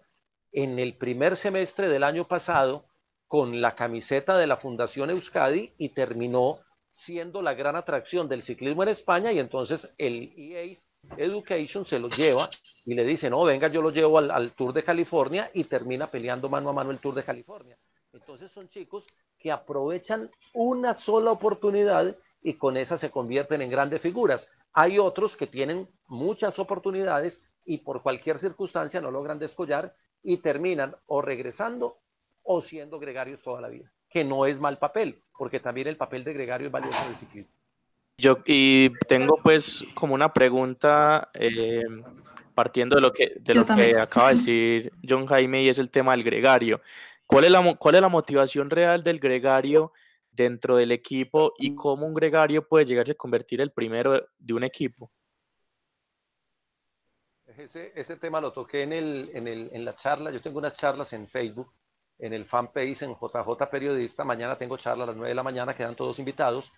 en el primer semestre del año pasado con la camiseta de la Fundación Euskadi y terminó siendo la gran atracción del ciclismo en España y entonces el EA Education se lo lleva y le dice, no, venga, yo lo llevo al, Tour de California y termina peleando mano a mano el Tour de California. Entonces son chicos que aprovechan una sola oportunidad y con esa se convierten en grandes figuras. Hay otros que tienen muchas oportunidades y por cualquier circunstancia no logran descollar y terminan o regresando o siendo gregarios toda la vida que no es mal papel, porque también el papel de gregario es valioso en el ciclismo. Yo, y tengo pues como una pregunta eh, partiendo de lo que, de lo que acaba de decir John Jaime y es el tema del gregario. ¿Cuál es, la, ¿Cuál es la motivación real del gregario dentro del equipo y cómo un gregario puede llegarse a convertir el primero de un equipo? Ese, ese tema lo toqué en, el, en, el, en la charla. Yo tengo unas charlas en Facebook en el fanpage en JJ Periodista. Mañana tengo charla a las 9 de la mañana, quedan todos invitados.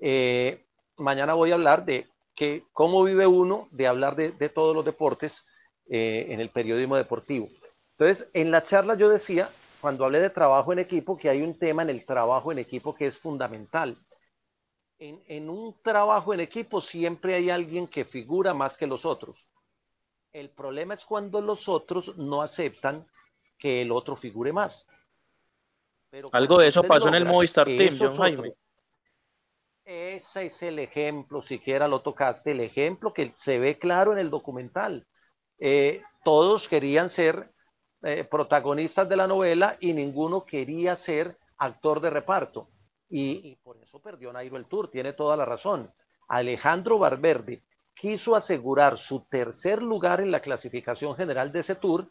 Eh, mañana voy a hablar de que, cómo vive uno de hablar de, todos los deportes eh, en el periodismo deportivo. Entonces, en la charla yo decía, cuando hablé de trabajo en equipo, que hay un tema en el trabajo en equipo que es fundamental. En, en un trabajo en equipo siempre hay alguien que figura más que los otros. El problema es cuando los otros no aceptan que el otro figure más. Algo de eso pasó en el Movistar Team, John Jaime. Ese es el ejemplo, siquiera lo tocaste, el ejemplo que se ve claro en el documental. Eh, todos querían ser eh, protagonistas de la novela y ninguno quería ser actor de reparto. Y, por eso perdió Nairo el Tour, tiene toda la razón. Alejandro Barberde quiso asegurar su tercer lugar en la clasificación general de ese Tour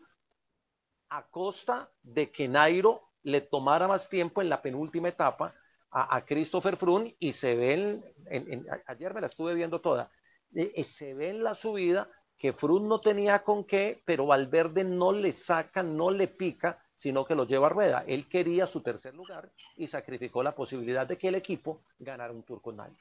a costa de que Nairo le tomara más tiempo en la penúltima etapa a, Christopher Froome y se ve, en, ayer me la estuve viendo toda, eh, eh, se ve en la subida que Froome no tenía con qué, pero Valverde no le saca, no le pica, sino que lo lleva a rueda. Él quería su tercer lugar y sacrificó la posibilidad de que el equipo ganara un tour con Nairo.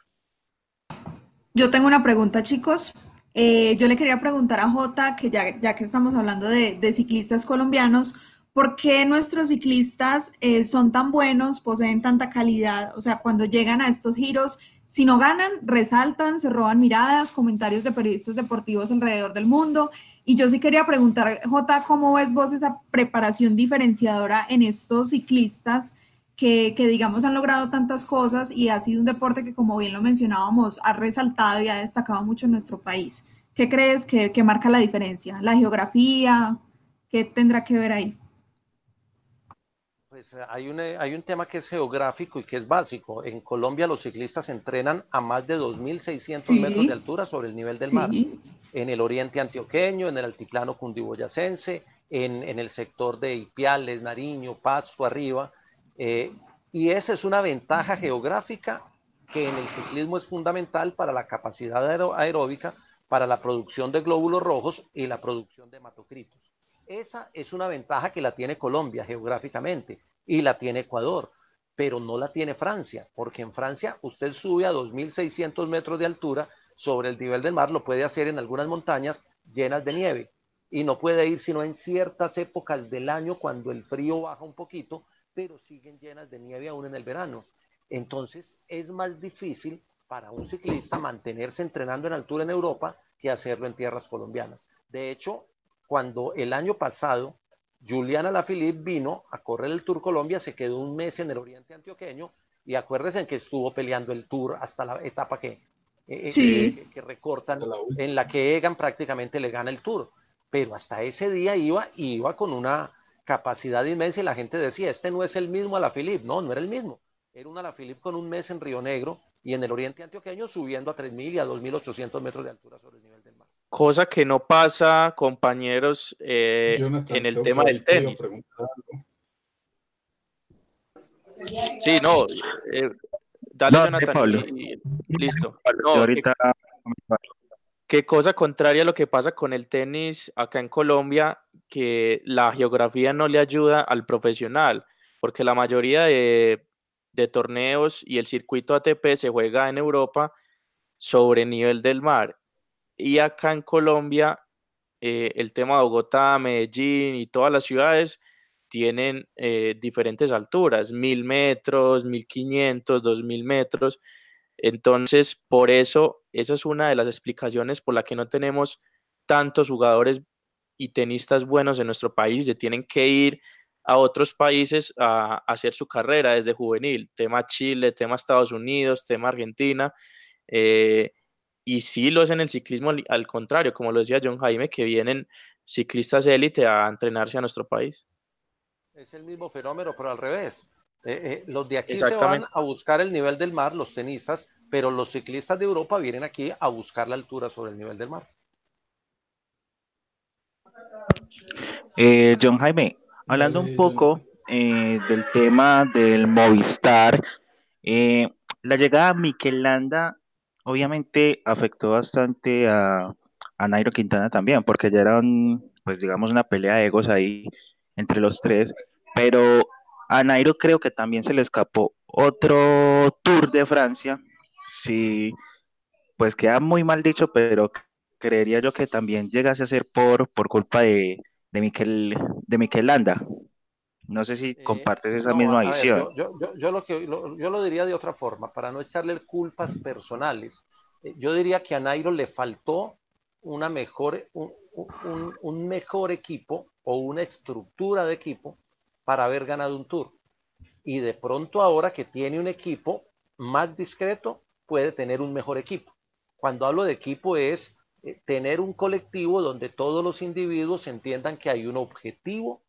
Yo tengo una pregunta, chicos. Eh, yo le quería preguntar a Jota, que ya, ya que estamos hablando de, ciclistas colombianos, ¿por qué nuestros ciclistas eh, son tan buenos, poseen tanta calidad? O sea, cuando llegan a estos giros, si no ganan, resaltan, se roban miradas, comentarios de periodistas deportivos alrededor del mundo. Y yo sí quería preguntar, Jota, ¿cómo ves vos esa preparación diferenciadora en estos ciclistas? que, digamos han logrado tantas cosas y ha sido un deporte que, como bien lo mencionábamos, ha resaltado y ha destacado mucho en nuestro país. ¿Qué crees que, marca la diferencia? ¿La geografía? ¿Qué tendrá que ver ahí? Pues eh, hay un, hay un tema que es geográfico y que es básico. En Colombia los ciclistas entrenan a más de 2.600 metros de altura sobre el nivel del mar. En el oriente antioqueño, en el altiplano cundiboyacense, en, en el sector de Ipiales, Nariño, Pasto, arriba eh, y esa es una ventaja geográfica que en el ciclismo es fundamental para la capacidad aeróbica, para la producción de glóbulos rojos y la producción de hematocritos. Esa es una ventaja que la tiene Colombia geográficamente y la tiene Ecuador, pero no la tiene Francia, porque en Francia usted sube a 2.600 metros de altura sobre el nivel del mar, lo puede hacer en algunas montañas llenas de nieve y no puede ir sino en ciertas épocas del año cuando el frío baja un poquito pero siguen llenas de nieve aún en el verano. Entonces es más difícil para un ciclista mantenerse entrenando en altura en Europa que hacerlo en tierras colombianas. De hecho, cuando el año pasado Juliana Lafilippe vino a correr el Tour Colombia, se quedó un mes en el Oriente Antioqueño y acuérdense que estuvo peleando el Tour hasta la etapa que, eh, eh, que, recortan, en la que Egan prácticamente le gana el Tour. Pero hasta ese día iba, iba con una capacidad inmensa y la gente decía, este no es el mismo Alaphilippe. No, no era el mismo. Era un Alaphilippe con un mes en Río Negro y en el Oriente Antioqueño subiendo a 3.000 y a 2.800 metros de altura sobre el nivel. Cosa que no pasa, compañeros, eh, en el tema del tenis. Sí, no. Eh, dale, Jonathan. listo. ahorita... qué cosa contraria a lo que pasa con el tenis acá en Colombia, que la geografía no le ayuda al profesional, porque la mayoría de, torneos y el circuito ATP se juega en Europa sobre nivel del mar. Y acá en Colombia, eh, el tema de Bogotá, Medellín y todas las ciudades tienen eh, diferentes alturas, mil metros, mil quinientos, dos mil metros. Entonces, por eso, esa es una de las explicaciones por la que no tenemos tantos jugadores y tenistas buenos en nuestro país, se tienen que ir a otros países a, hacer su carrera desde juvenil, tema Chile, tema Estados Unidos, tema Argentina, eh, y sí lo es en el ciclismo al, contrario, como lo decía John Jaime, que vienen ciclistas élite a entrenarse a nuestro país. Es el mismo fenómeno, pero al revés. Eh, eh, los de aquí se van a buscar el nivel del mar, los tenistas, pero los ciclistas de Europa vienen aquí a buscar la altura sobre el nivel del mar. Eh, John Jaime, hablando un poco eh, del tema del Movistar, eh, la llegada a Mikel Landa obviamente afectó bastante a, Nairo Quintana también, porque ya era pues digamos, una pelea de egos ahí entre los tres, pero a Nairo creo que también se le escapó otro Tour de Francia, sí, pues queda muy mal dicho, pero creería yo que también llegase a ser por, por culpa de, de Miquel, de Miquel Landa. No sé si eh, compartes esa misma visión. yo, yo, lo que, yo lo diría de otra forma, para no echarle culpas personales. Eh, yo diría que a Nairo le faltó una mejor, un, un, mejor equipo o una estructura de equipo para haber ganado un tour. Y de pronto ahora que tiene un equipo más discreto, puede tener un mejor equipo. Cuando hablo de equipo es eh, tener un colectivo donde todos los individuos entiendan que hay un objetivo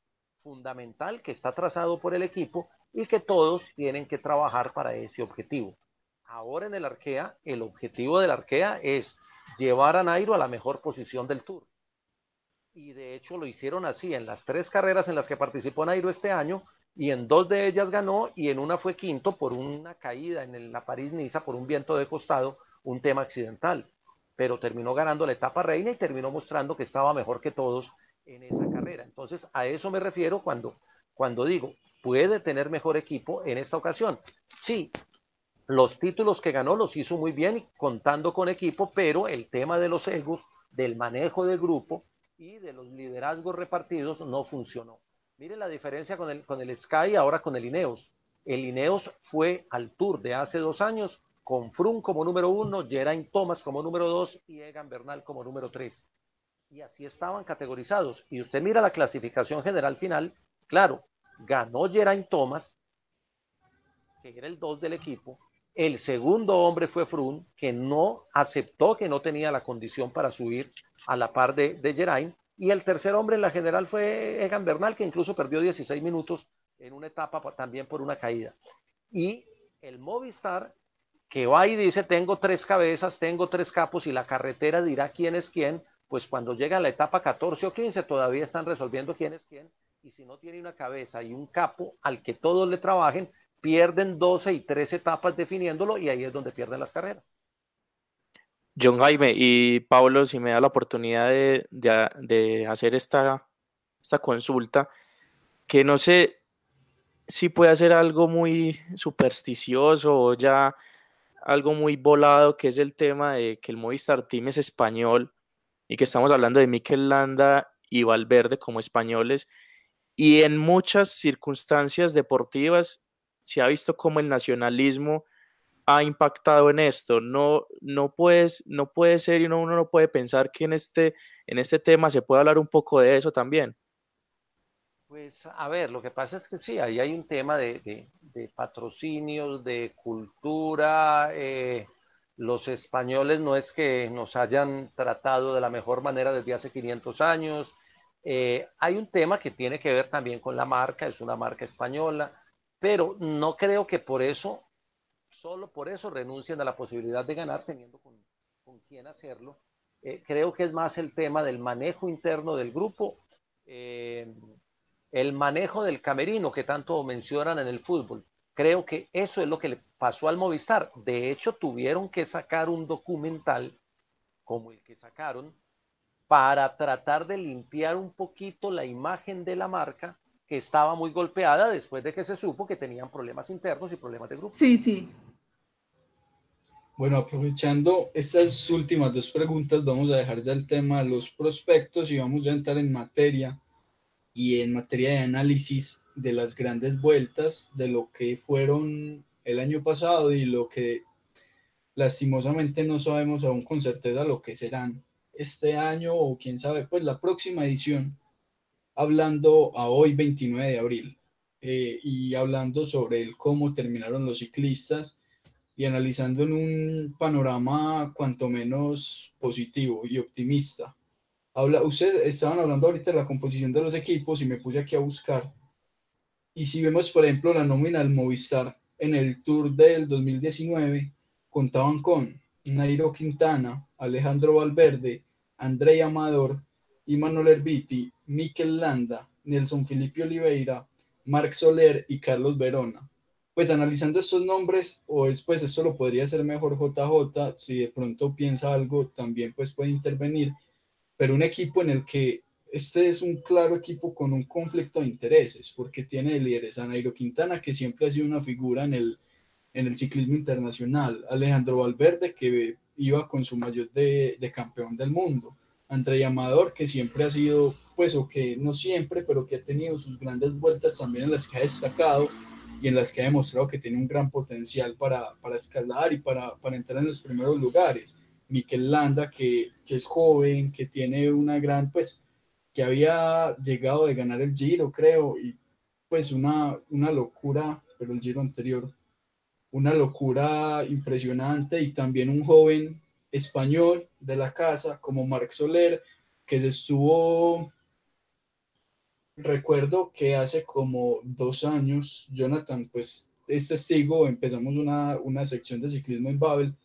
fundamental que está trazado por el equipo y que todos tienen que trabajar para ese objetivo. Ahora en el Arkea, el objetivo del Arkea es llevar a Nairo a la mejor posición del Tour. Y de hecho lo hicieron así en las tres carreras en las que participó Nairo este año y en dos de ellas ganó y en una fue quinto por una caída en la París-Niza por un viento de costado, un tema accidental pero terminó ganando la etapa reina y terminó mostrando que estaba mejor que todos en esa carrera. Entonces, a eso me refiero cuando, cuando digo, puede tener mejor equipo en esta ocasión. Sí, los títulos que ganó los hizo muy bien contando con equipo, pero el tema de los egos, del manejo del grupo y de los liderazgos repartidos no funcionó. Miren la diferencia con el, con el Sky ahora con el Ineos. El Ineos fue al Tour de hace dos años con Froome como número uno, Geraint Thomas como número dos y Egan Bernal como número tres. Y así estaban categorizados. Y usted mira la clasificación general final, claro, ganó Geraint Thomas, que era el dos del equipo. El segundo hombre fue Froome, que no aceptó que no tenía la condición para subir a la par de, de Geraint. Y el tercer hombre en la general fue Egan Bernal, que incluso perdió 16 minutos en una etapa también por una caída. Y el Movistar que va y dice, tengo tres cabezas, tengo tres capos y la carretera dirá quién es quién, pues cuando llega la etapa 14 o 15 todavía están resolviendo quién es quién y si no tiene una cabeza y un capo al que todos le trabajen, pierden 12 y 13 etapas definiéndolo y ahí es donde pierden las carreras. John Jaime y Pablo, si me da la oportunidad de, hacer esta, esta consulta, que no sé si puede hacer algo muy supersticioso o ya algo muy volado, que es el tema de que el Movistar Team es español y que estamos hablando de Mikel Landa y Valverde como españoles. Y en muchas circunstancias deportivas se ha visto como el nacionalismo ha impactado en esto. No, no, puedes, no puede ser y uno, uno no puede pensar que en este, en este tema se puede hablar un poco de eso también. Pues a ver, lo que pasa es que sí, ahí hay un tema de, de, patrocinios, de cultura. Eh, los españoles no es que nos hayan tratado de la mejor manera desde hace 500 años. Eh, hay un tema que tiene que ver también con la marca, es una marca española, pero no creo que por eso, solo por eso renuncien a la posibilidad de ganar teniendo con, con quién hacerlo. Eh, creo que es más el tema del manejo interno del grupo el manejo del camerino que tanto mencionan en el fútbol. Creo que eso es lo que le pasó al Movistar. De hecho, tuvieron que sacar un documental como el que sacaron para tratar de limpiar un poquito la imagen de la marca que estaba muy golpeada después de que se supo que tenían problemas internos y problemas de grupo. Sí, sí. Bueno, aprovechando estas últimas dos preguntas, vamos a dejar ya el tema de los prospectos y vamos a entrar en materia y en materia de análisis de las grandes vueltas, de lo que fueron el año pasado y lo que lastimosamente no sabemos aún con certeza lo que serán este año o quién sabe, pues la próxima edición, hablando a hoy 29 de abril eh, y hablando sobre el cómo terminaron los ciclistas y analizando en un panorama cuanto menos positivo y optimista Habla, ustedes estaban hablando ahorita de la composición de los equipos y me puse aquí a buscar. Y si vemos, por ejemplo, la nómina del Movistar en el Tour del 2019, contaban con Nairo Quintana, Alejandro Valverde, André Amador, Imanol Herbiti, Mikel Landa, Nelson Felipe Oliveira, Marc Soler y Carlos Verona. Pues analizando estos nombres, o después esto lo podría ser mejor JJ, si de pronto piensa algo, también pues puede intervenir pero un equipo en el que este es un claro equipo con un conflicto de intereses, porque tiene líderes a Nairo Quintana, que siempre ha sido una figura en el, en el ciclismo internacional, Alejandro Valverde, que iba con su mayor de, de campeón del mundo, André Amador, que siempre ha sido, pues, o que no siempre, pero que ha tenido sus grandes vueltas también en las que ha destacado y en las que ha demostrado que tiene un gran potencial para, para escalar y para, para entrar en los primeros lugares. Mikel Landa, que, es joven, que tiene una gran, pues, que había llegado de ganar el Giro, creo, y pues una, una locura, pero el Giro anterior, una locura impresionante, y también un joven español de la casa, como Marc Soler, que se estuvo, recuerdo que hace como dos años, Jonathan, pues es testigo, empezamos una, una sección de ciclismo en Babel,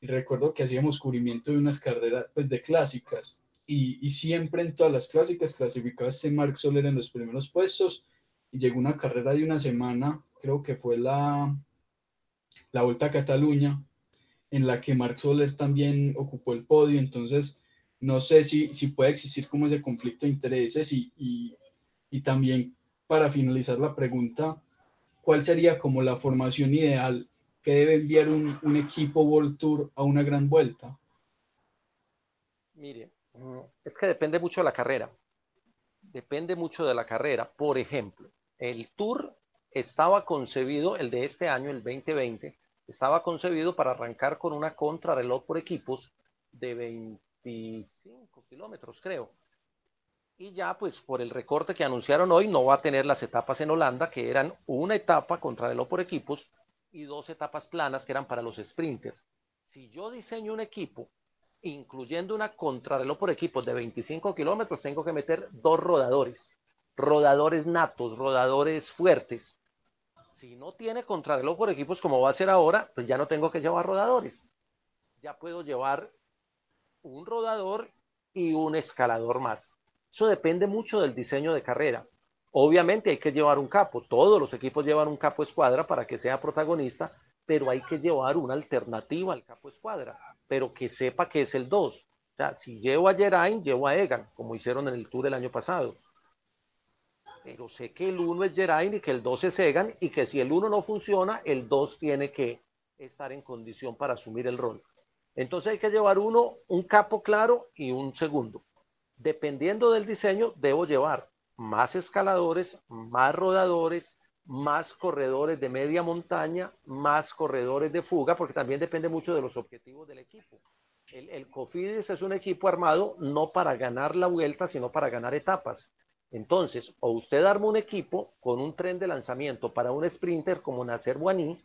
y recuerdo que hacíamos cubrimiento de unas carreras pues, de clásicas y, siempre en todas las clásicas clasificaba este Marc Soler en los primeros puestos y llegó una carrera de una semana, creo que fue la, la Vuelta a Cataluña, en la que Marc Soler también ocupó el podio, entonces no sé si, si puede existir como ese conflicto de intereses y, y, y también para finalizar la pregunta, ¿cuál sería como la formación ideal que debe enviar un, equipo World a una gran vuelta? Mire, es que depende mucho de la carrera. Depende mucho de la carrera. Por ejemplo, el Tour estaba concebido, el de este año, el 2020, estaba concebido para arrancar con una contrarreloj por equipos de 25 kilómetros, creo. Y ya, pues por el recorte que anunciaron hoy, no va a tener las etapas en Holanda, que eran una etapa contrarreloj por equipos y dos etapas planas que eran para los sprinters. Si yo diseño un equipo, incluyendo una contrarreloj por equipos de 25 kilómetros, tengo que meter dos rodadores, rodadores natos, rodadores fuertes. Si no tiene contrarreloj por equipos como va a ser ahora, pues ya no tengo que llevar rodadores. Ya puedo llevar un rodador y un escalador más. Eso depende mucho del diseño de carrera. Obviamente hay que llevar un capo, todos los equipos llevan un capo escuadra para que sea protagonista, pero hay que llevar una alternativa al capo escuadra, pero que sepa que es el 2. O sea, si llevo a Geraint, llevo a Egan, como hicieron en el Tour el año pasado. Pero sé que el 1 es Geraint y que el 2 es Egan y que si el 1 no funciona, el 2 tiene que estar en condición para asumir el rol. Entonces hay que llevar uno, un capo claro y un segundo. Dependiendo del diseño, debo llevar más escaladores, más rodadores, más corredores de media montaña, más corredores de fuga, porque también depende mucho de los objetivos del equipo. El, el Cofidis es un equipo armado no para ganar la vuelta, sino para ganar etapas. Entonces, o usted arma un equipo con un tren de lanzamiento para un sprinter como Nacer Buaní,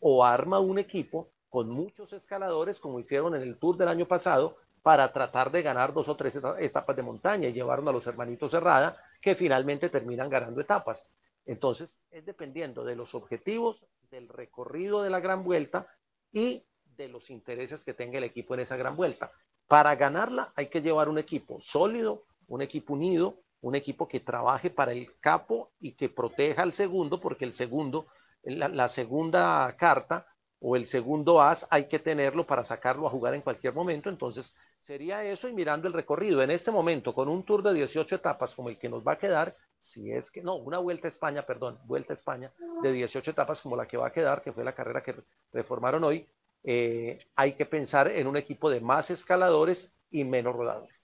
o arma un equipo con muchos escaladores, como hicieron en el Tour del año pasado, para tratar de ganar dos o tres etapas de montaña y llevaron a los hermanitos Herrada, que finalmente terminan ganando etapas. Entonces, es dependiendo de los objetivos, del recorrido de la gran vuelta y de los intereses que tenga el equipo en esa gran vuelta. Para ganarla hay que llevar un equipo sólido, un equipo unido, un equipo que trabaje para el capo y que proteja al segundo, porque el segundo, la, segunda carta o el segundo as hay que tenerlo para sacarlo a jugar en cualquier momento. Entonces, sería eso y mirando el recorrido. En este momento, con un tour de 18 etapas como el que nos va a quedar, si es que, no, una vuelta a España, perdón, vuelta a España de 18 etapas como la que va a quedar, que fue la carrera que reformaron hoy, eh, hay que pensar en un equipo de más escaladores y menos rodadores.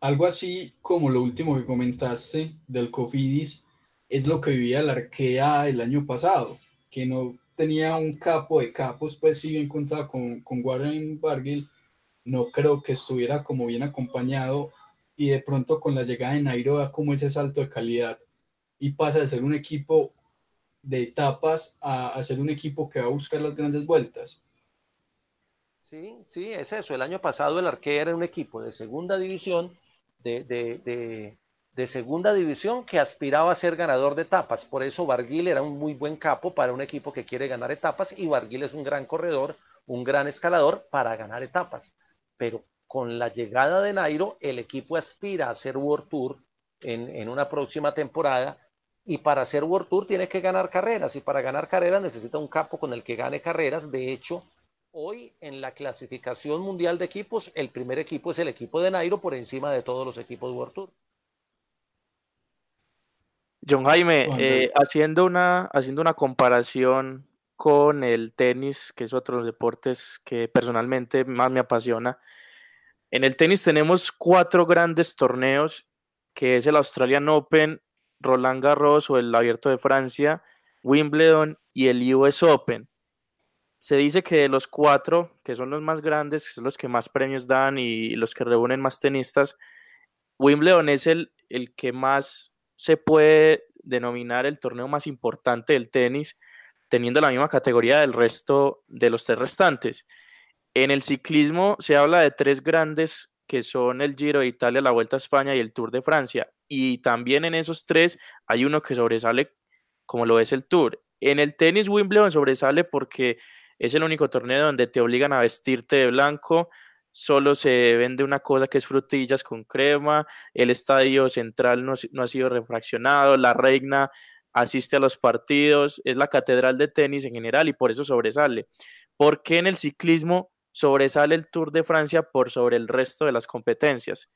Algo así como lo último que comentaste del Cofidis es lo que vivía la Arkea el año pasado, que no tenía un capo de capos, pues si bien contaba con, con Warren Barguil, no creo que estuviera como bien acompañado y de pronto con la llegada de Nairo da como ese salto de calidad y pasa de ser un equipo de etapas a, ser un equipo que va a buscar las grandes vueltas. Sí, sí, es eso. El año pasado el Arquea era un equipo de segunda división, de, de, de, segunda división que aspiraba a ser ganador de etapas. Por eso Barguil era un muy buen capo para un equipo que quiere ganar etapas y Barguil es un gran corredor, un gran escalador para ganar etapas. Pero con la llegada de Nairo, el equipo aspira a hacer World Tour en, en, una próxima temporada y para hacer World Tour tiene que ganar carreras y para ganar carreras necesita un capo con el que gane carreras. De hecho, hoy en la clasificación mundial de equipos, el primer equipo es el equipo de Nairo por encima de todos los equipos de World Tour. John Jaime, eh, haciendo, una, haciendo una comparación con el tenis, que es otro de los deportes que personalmente más me apasiona, en el tenis tenemos cuatro grandes torneos, que es el Australian Open, Roland Garros o el Abierto de Francia, Wimbledon y el US Open. Se dice que de los cuatro, que son los más grandes, que son los que más premios dan y los que reúnen más tenistas, Wimbledon es el, el que más se puede denominar el torneo más importante del tenis, teniendo la misma categoría del resto de los tres restantes. En el ciclismo se habla de tres grandes que son el Giro de Italia, la Vuelta a España y el Tour de Francia. Y también en esos tres hay uno que sobresale como lo es el Tour. En el tenis Wimbledon sobresale porque es el único torneo donde te obligan a vestirte de blanco, solo se vende una cosa que es frutillas con crema, el estadio central no, no ha sido refraccionado, la reina asiste a los partidos, es la catedral de tenis en general y por eso sobresale. ¿Por qué en el ciclismo sobresale el Tour de Francia por sobre el resto de las competencias?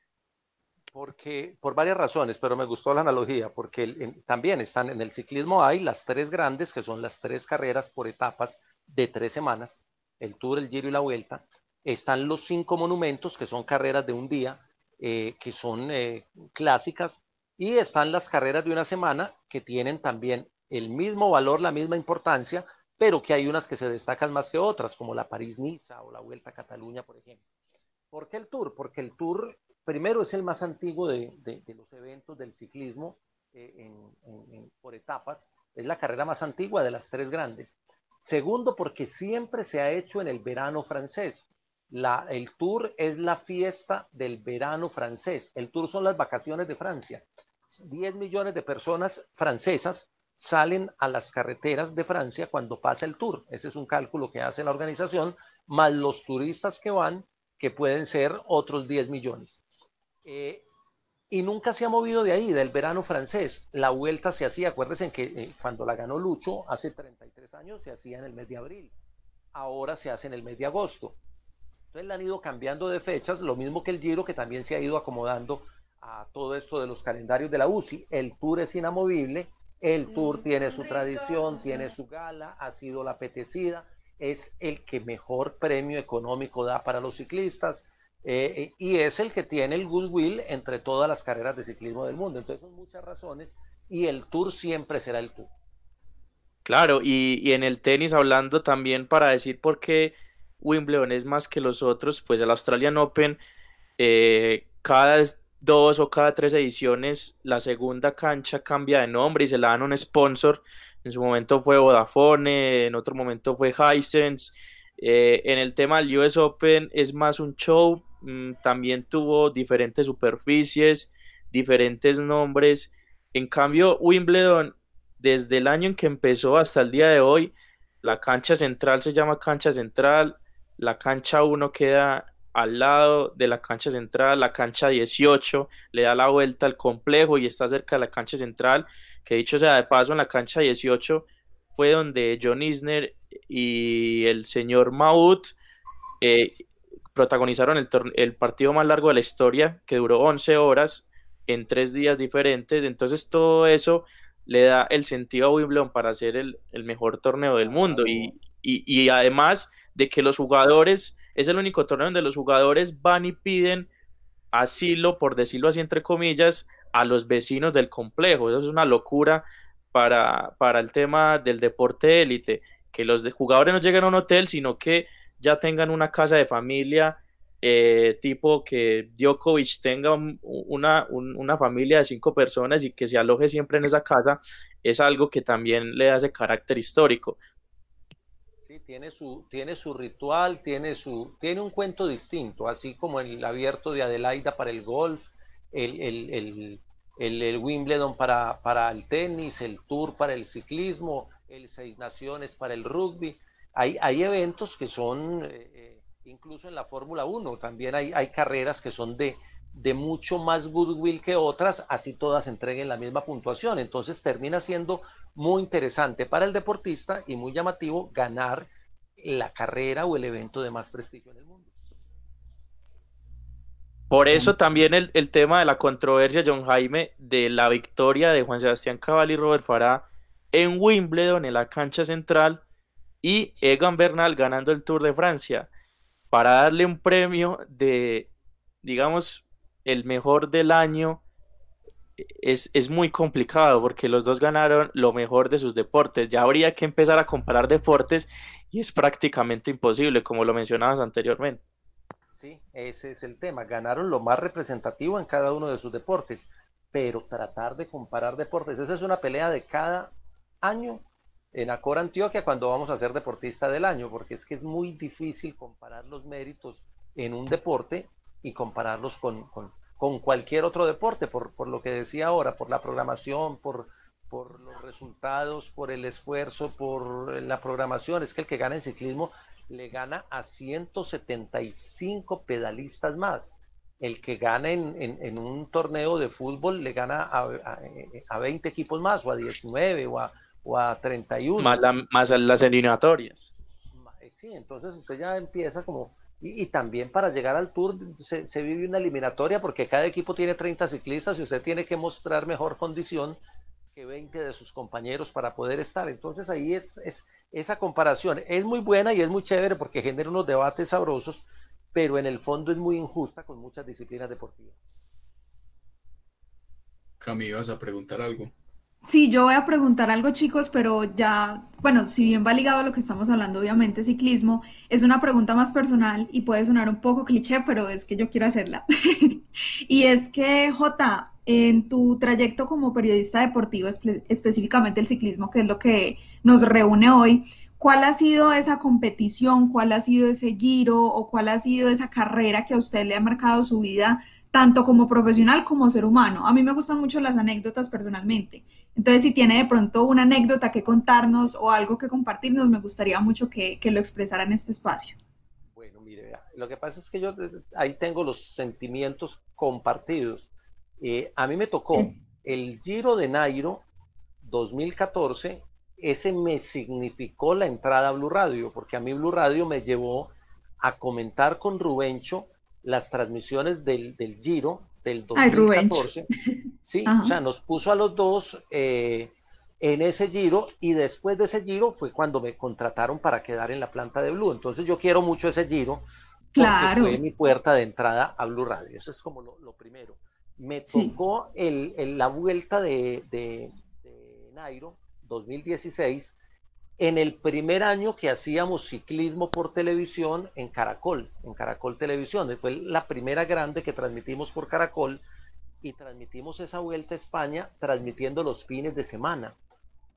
Porque, por varias razones, pero me gustó la analogía, porque también están en el ciclismo hay las tres grandes, que son las tres carreras por etapas de tres semanas, el Tour, el Giro y la Vuelta. Están los cinco monumentos, que son carreras de un día, eh, que son eh, clásicas, y están las carreras de una semana, que tienen también el mismo valor, la misma importancia, pero que hay unas que se destacan más que otras, como la París-Niza o la Vuelta a Cataluña, por ejemplo. ¿Por qué el Tour? Porque el Tour, primero, es el más antiguo de, de, de los eventos del ciclismo eh, en, en, por etapas, es la carrera más antigua de las tres grandes. Segundo, porque siempre se ha hecho en el verano francés. La, el Tour es la fiesta del verano francés. El Tour son las vacaciones de Francia. 10 millones de personas francesas salen a las carreteras de Francia cuando pasa el tour. Ese es un cálculo que hace la organización, más los turistas que van, que pueden ser otros 10 millones. Eh, y nunca se ha movido de ahí, del verano francés. La vuelta se hacía, acuérdense que eh, cuando la ganó Lucho hace 33 años, se hacía en el mes de abril. Ahora se hace en el mes de agosto. Entonces la han ido cambiando de fechas, lo mismo que el Giro, que también se ha ido acomodando a todo esto de los calendarios de la UCI. El Tour es inamovible el tour tiene su tradición, tiene su gala, ha sido la apetecida, es el que mejor premio económico da para los ciclistas. Eh, y es el que tiene el goodwill entre todas las carreras de ciclismo del mundo. Entonces son muchas razones y el Tour siempre será el Tour. Claro, y, en el tenis hablando también para decir por qué Wimbledon es más que los otros, pues el Australian Open eh, cada dos o cada tres ediciones la segunda cancha cambia de nombre y se la dan un sponsor. En su momento fue Vodafone, en otro momento fue Hisense. Eh, en el tema del US Open es más un show, mm, también tuvo diferentes superficies, diferentes nombres. En cambio, Wimbledon, desde el año en que empezó hasta el día de hoy, la cancha central se llama cancha central, la cancha 1 queda al lado de la cancha central, la cancha 18, le da la vuelta al complejo y está cerca de la cancha central, que dicho sea de paso, en la cancha 18 fue donde John Isner y el señor Maut eh, protagonizaron el, el, partido más largo de la historia, que duró 11 horas en tres días diferentes. Entonces todo eso le da el sentido a Wimbledon para ser el, mejor torneo del mundo y, y además de que los jugadores es el único torneo donde los jugadores van y piden asilo, por decirlo así entre comillas, a los vecinos del complejo. Eso es una locura para, para el tema del deporte élite, que los jugadores no lleguen a un hotel, sino que ya tengan una casa de familia, eh, tipo que Djokovic tenga una, una, familia de cinco personas y que se aloje siempre en esa casa, es algo que también le da ese carácter histórico tiene su, tiene su ritual, tiene, su, tiene un cuento distinto, así como el abierto de Adelaida para el golf, el, el, el, Wimbledon para, para, el tenis, el Tour para el ciclismo, el Seis Naciones para el rugby. Hay, hay eventos que son, eh, eh, incluso en la Fórmula 1, también hay, hay carreras que son de, de mucho más goodwill que otras, así todas entreguen la misma puntuación. Entonces termina siendo muy interesante para el deportista y muy llamativo ganar la carrera o el evento de más prestigio en el mundo. Por eso también el, tema de la controversia, John Jaime, de la victoria de Juan Sebastián Cabal y Robert Farah en Wimbledon, en la cancha central, y Egan Bernal ganando el Tour de Francia, para darle un premio de, digamos, el mejor del año es, es, muy complicado porque los dos ganaron lo mejor de sus deportes. Ya habría que empezar a comparar deportes y es prácticamente imposible, como lo mencionabas anteriormente. Sí, ese es el tema. Ganaron lo más representativo en cada uno de sus deportes, pero tratar de comparar deportes, esa es una pelea de cada año en Acor Antioquia cuando vamos a ser deportista del año, porque es que es muy difícil comparar los méritos en un deporte y compararlos con, cualquier otro deporte, por, lo que decía ahora, por la programación, por, por los resultados, por el esfuerzo, por la programación. Es que el que gana en ciclismo le gana a 175 pedalistas más. El que gana en, un torneo de fútbol le gana a, a, 20 equipos más, o a 19, o a, o a 31. Más, más las eliminatorias. Sí, entonces usted ya empieza como y, también para llegar al Tour se, vive una eliminatoria porque cada equipo tiene 30 ciclistas y usted tiene que mostrar mejor condición que 20 de sus compañeros para poder estar. Entonces ahí es, es esa comparación. Es muy buena y es muy chévere porque genera unos debates sabrosos, pero en el fondo es muy injusta con muchas disciplinas deportivas. Cami, vas a preguntar algo. Sí, yo voy a preguntar algo, chicos, pero ya, bueno, si bien va ligado a lo que estamos hablando, obviamente, ciclismo, es una pregunta más personal y puede sonar un poco cliché, pero es que yo quiero hacerla. y es que, Jota, en tu trayecto como periodista deportivo, específicamente el ciclismo, que es lo que nos reúne hoy, ¿cuál ha sido esa competición, cuál ha sido ese giro o cuál ha sido esa carrera que a usted le ha marcado su vida? Tanto como profesional como ser humano. A mí me gustan mucho las anécdotas personalmente. Entonces, si tiene de pronto una anécdota que contarnos o algo que compartirnos, me gustaría mucho que, lo expresara en este espacio. Bueno, mire, lo que pasa es que yo eh, ahí tengo los sentimientos compartidos. Eh, a mí me tocó el Giro de Nairo 2014, ese me significó la entrada a Blue Radio, porque a mí Blue Radio me llevó a comentar con Rubencho las transmisiones del, del Giro del 2014. sí, o sea, nos puso a los dos eh, en ese Giro y después de ese Giro fue cuando me contrataron para quedar en la planta de Blue. Entonces yo quiero mucho ese Giro Claro. Fue mi puerta de entrada a Blue Radio. Eso es como lo, primero. Me tocó el, la vuelta de, de, de Nairo 2016 en el primer año que hacíamos ciclismo por televisión en Caracol, en Caracol Televisión. Fue la primera grande que transmitimos por Caracol y transmitimos esa vuelta a España transmitiendo los fines de semana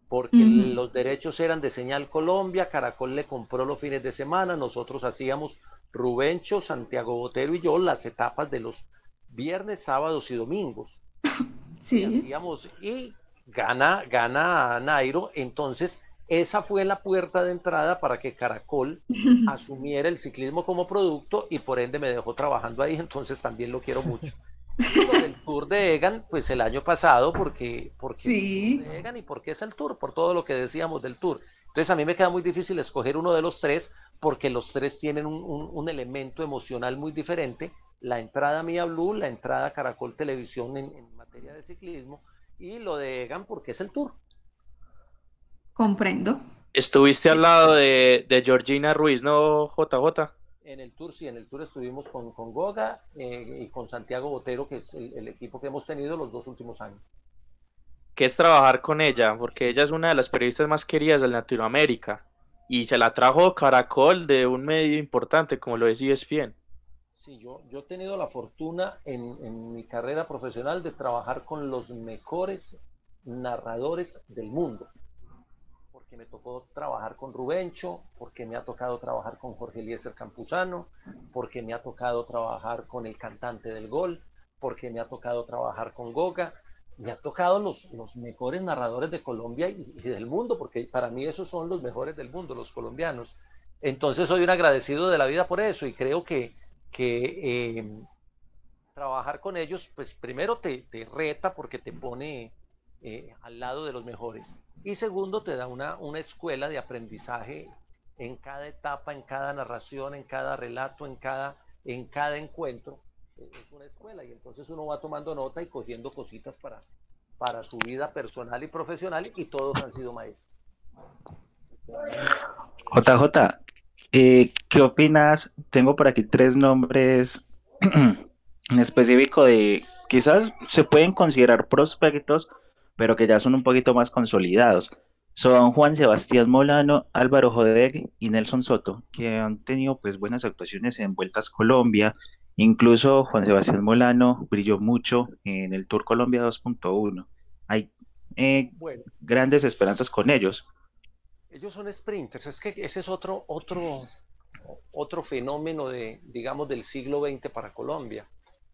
porque los derechos eran de Señal Colombia, Caracol le compró los fines de semana, nosotros hacíamos Rubencho, Santiago Botero y yo las etapas de los viernes, sábados y domingos. Sí. Y, hacíamos, y gana, gana Nairo, entonces esa fue la puerta de entrada para que Caracol asumiera el ciclismo como producto y por ende me dejó trabajando ahí, entonces también lo quiero mucho. Y del Tour de Egan, pues el año pasado, porque, porque sí. de Egan y porque es el Tour, por todo lo que decíamos del Tour. Entonces a mí me queda muy difícil escoger uno de los tres, porque los tres tienen un, un, elemento emocional muy diferente. La entrada Mía Blue, la entrada Caracol Televisión en, en materia de ciclismo, y lo de Egan porque es el Tour. Comprendo. Estuviste al lado de, de Georgina Ruiz, ¿no, JJ? En el Tour, sí, en el Tour estuvimos con, con Goga eh, y con Santiago Botero, que es el, equipo que hemos tenido los dos últimos años. ¿Qué es trabajar con ella? Porque ella es una de las periodistas más queridas de Latinoamérica y se la trajo Caracol de un medio importante como lo es ESPN. Sí, yo, yo he tenido la fortuna en, en mi carrera profesional de trabajar con los mejores narradores del mundo porque me tocó trabajar con Rubencho, porque me ha tocado trabajar con Jorge Eliezer Campuzano, porque me ha tocado trabajar con el cantante del gol, porque me ha tocado trabajar con Goga, me ha tocado los, los mejores narradores de Colombia y, del mundo, porque para mí esos son los mejores del mundo, los colombianos. Entonces soy un agradecido de la vida por eso y creo que, que eh, trabajar con ellos, pues primero te, te reta porque te pone eh, al lado de los mejores. Y segundo, te da una, una escuela de aprendizaje en cada etapa, en cada narración, en cada relato, en cada, en cada encuentro. Es una escuela y entonces uno va tomando nota y cogiendo cositas para, para su vida personal y profesional y todos han sido maestros. JJ, eh, ¿qué opinas? Tengo por aquí tres nombres en específico de quizás se pueden considerar prospectos, pero que ya son un poquito más consolidados. Son Juan Sebastián Molano, Álvaro Jodeg y Nelson Soto, que han tenido pues buenas actuaciones en Vueltas Colombia. Incluso Juan Sebastián Molano brilló mucho en el Tour Colombia 2.1. Hay eh, grandes esperanzas con ellos. Ellos son sprinters, es que ese es otro, otro, otro fenómeno de, digamos, del siglo XX para Colombia.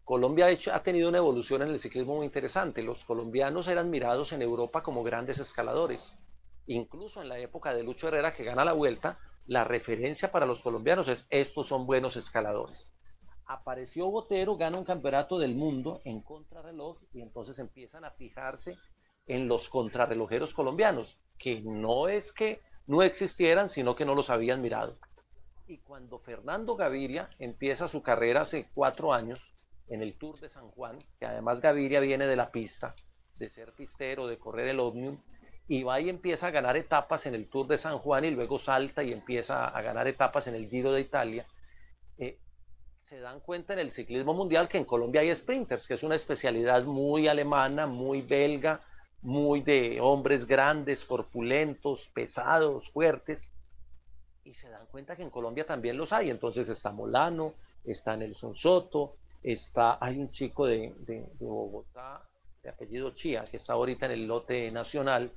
Colombia ha, tenido una evolución en el ciclismo muy interesante. Los colombianos eran mirados en Europa como grandes escaladores. Incluso en la época de Lucho Herrera, que gana la vuelta, la referencia para los colombianos es estos son buenos escaladores. Apareció Botero, gana un campeonato del mundo en contrarreloj y entonces empiezan a fijarse en los contrarrelojeros colombianos, que no es que no existieran, sino que no los habían mirado. Y cuando Fernando Gaviria empieza su carrera hace cuatro años, en el Tour de San Juan, que además Gaviria viene de la pista, de ser pistero, de correr el Omnium, y va y empieza a ganar etapas en el Tour de San Juan y luego salta y empieza a ganar etapas en el Giro de Italia. Eh, se dan cuenta en el ciclismo mundial que en Colombia hay sprinters, que es una especialidad muy alemana, muy belga, muy de hombres grandes, corpulentos, pesados, fuertes. Y se dan cuenta que en Colombia también los hay. Entonces está Molano, está Nelson Soto, está, hay un chico de, de, Bogotá, de apellido Chía, que está ahorita en el lote nacional,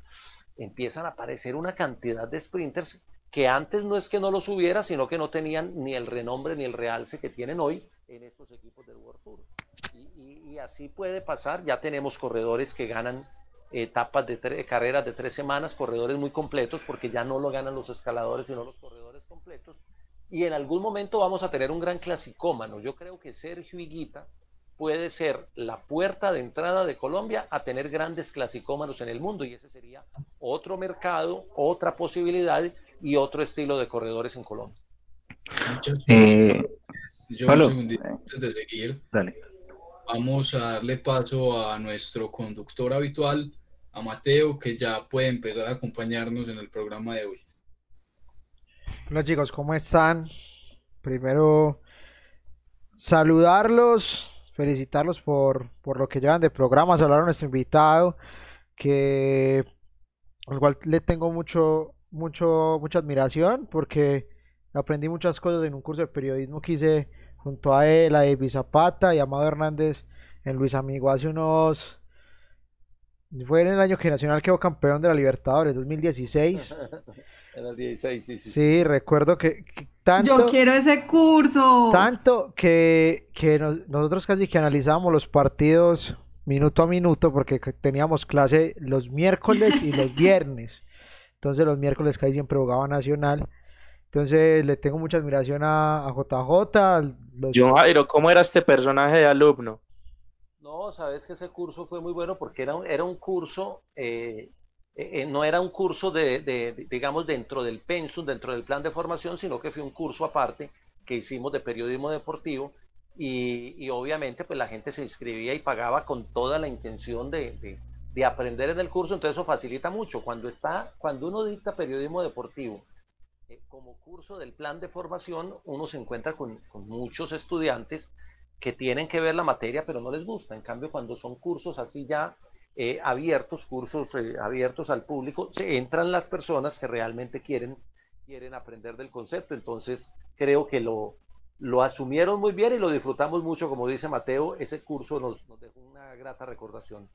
empiezan a aparecer una cantidad de sprinters que antes no es que no los hubiera, sino que no tenían ni el renombre ni el realce que tienen hoy en estos equipos del World Tour. Y, y, así puede pasar, ya tenemos corredores que ganan etapas de carreras de tres semanas, corredores muy completos, porque ya no lo ganan los escaladores, sino los corredores completos y en algún momento vamos a tener un gran clasicómano. Yo creo que Sergio Higuita puede ser la puerta de entrada de Colombia a tener grandes clasicómanos en el mundo y ese sería otro mercado, otra posibilidad y otro estilo de corredores en Colombia. Eh, Yo un antes de seguir, vamos a darle paso a nuestro conductor habitual, a Mateo, que ya puede empezar a acompañarnos en el programa de hoy. Hola chicos, ¿cómo están? Primero, saludarlos, felicitarlos por, por lo que llevan de programas, hablar a nuestro invitado, que al cual le tengo mucho, mucho, mucha admiración porque aprendí muchas cosas en un curso de periodismo que hice junto a él, a David Zapata y Amado Hernández en Luis Amigo hace unos fue en el año que Nacional quedó campeón de la Libertadores, 2016. en el 16, sí, sí. Sí, recuerdo que, tanto... Yo quiero ese curso. Tanto que, que nosotros casi que analizábamos los partidos minuto a minuto porque teníamos clase los miércoles y los viernes. Entonces los miércoles casi siempre jugaba Nacional. Entonces le tengo mucha admiración a, JJ. Los... John Jairo, ¿cómo era este personaje de alumno? No, sabes que ese curso fue muy bueno porque era, era un curso, eh, eh, no era un curso de, digamos, dentro del pensum, dentro del plan de formación, sino que fue un curso aparte que hicimos de periodismo deportivo y, obviamente pues la gente se inscribía y pagaba con toda la intención de, aprender en el curso, entonces eso facilita mucho. Cuando, está, cuando uno dicta periodismo deportivo eh, como curso del plan de formación, uno se encuentra con muchos estudiantes que tienen que ver la materia, pero no les gusta. En cambio, cuando son cursos así ya eh, abiertos, cursos eh, abiertos al público, se entran las personas que realmente quieren, quieren aprender del concepto. Entonces, creo que lo, lo asumieron muy bien y lo disfrutamos mucho, como dice Mateo. Ese curso nos, nos dejó una grata recordación.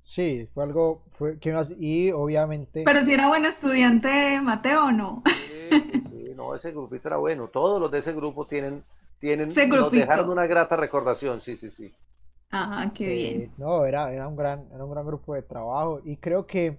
Sí, fue algo fue, que más, y obviamente. Pero si era buen estudiante, Mateo, ¿o no? sí, no, ese grupito era bueno. Todos los de ese grupo tienen tienen, nos dejaron una grata recordación, sí, sí, sí. Ah, qué eh, bien. no, era, era, un gran, era un gran grupo de trabajo y creo que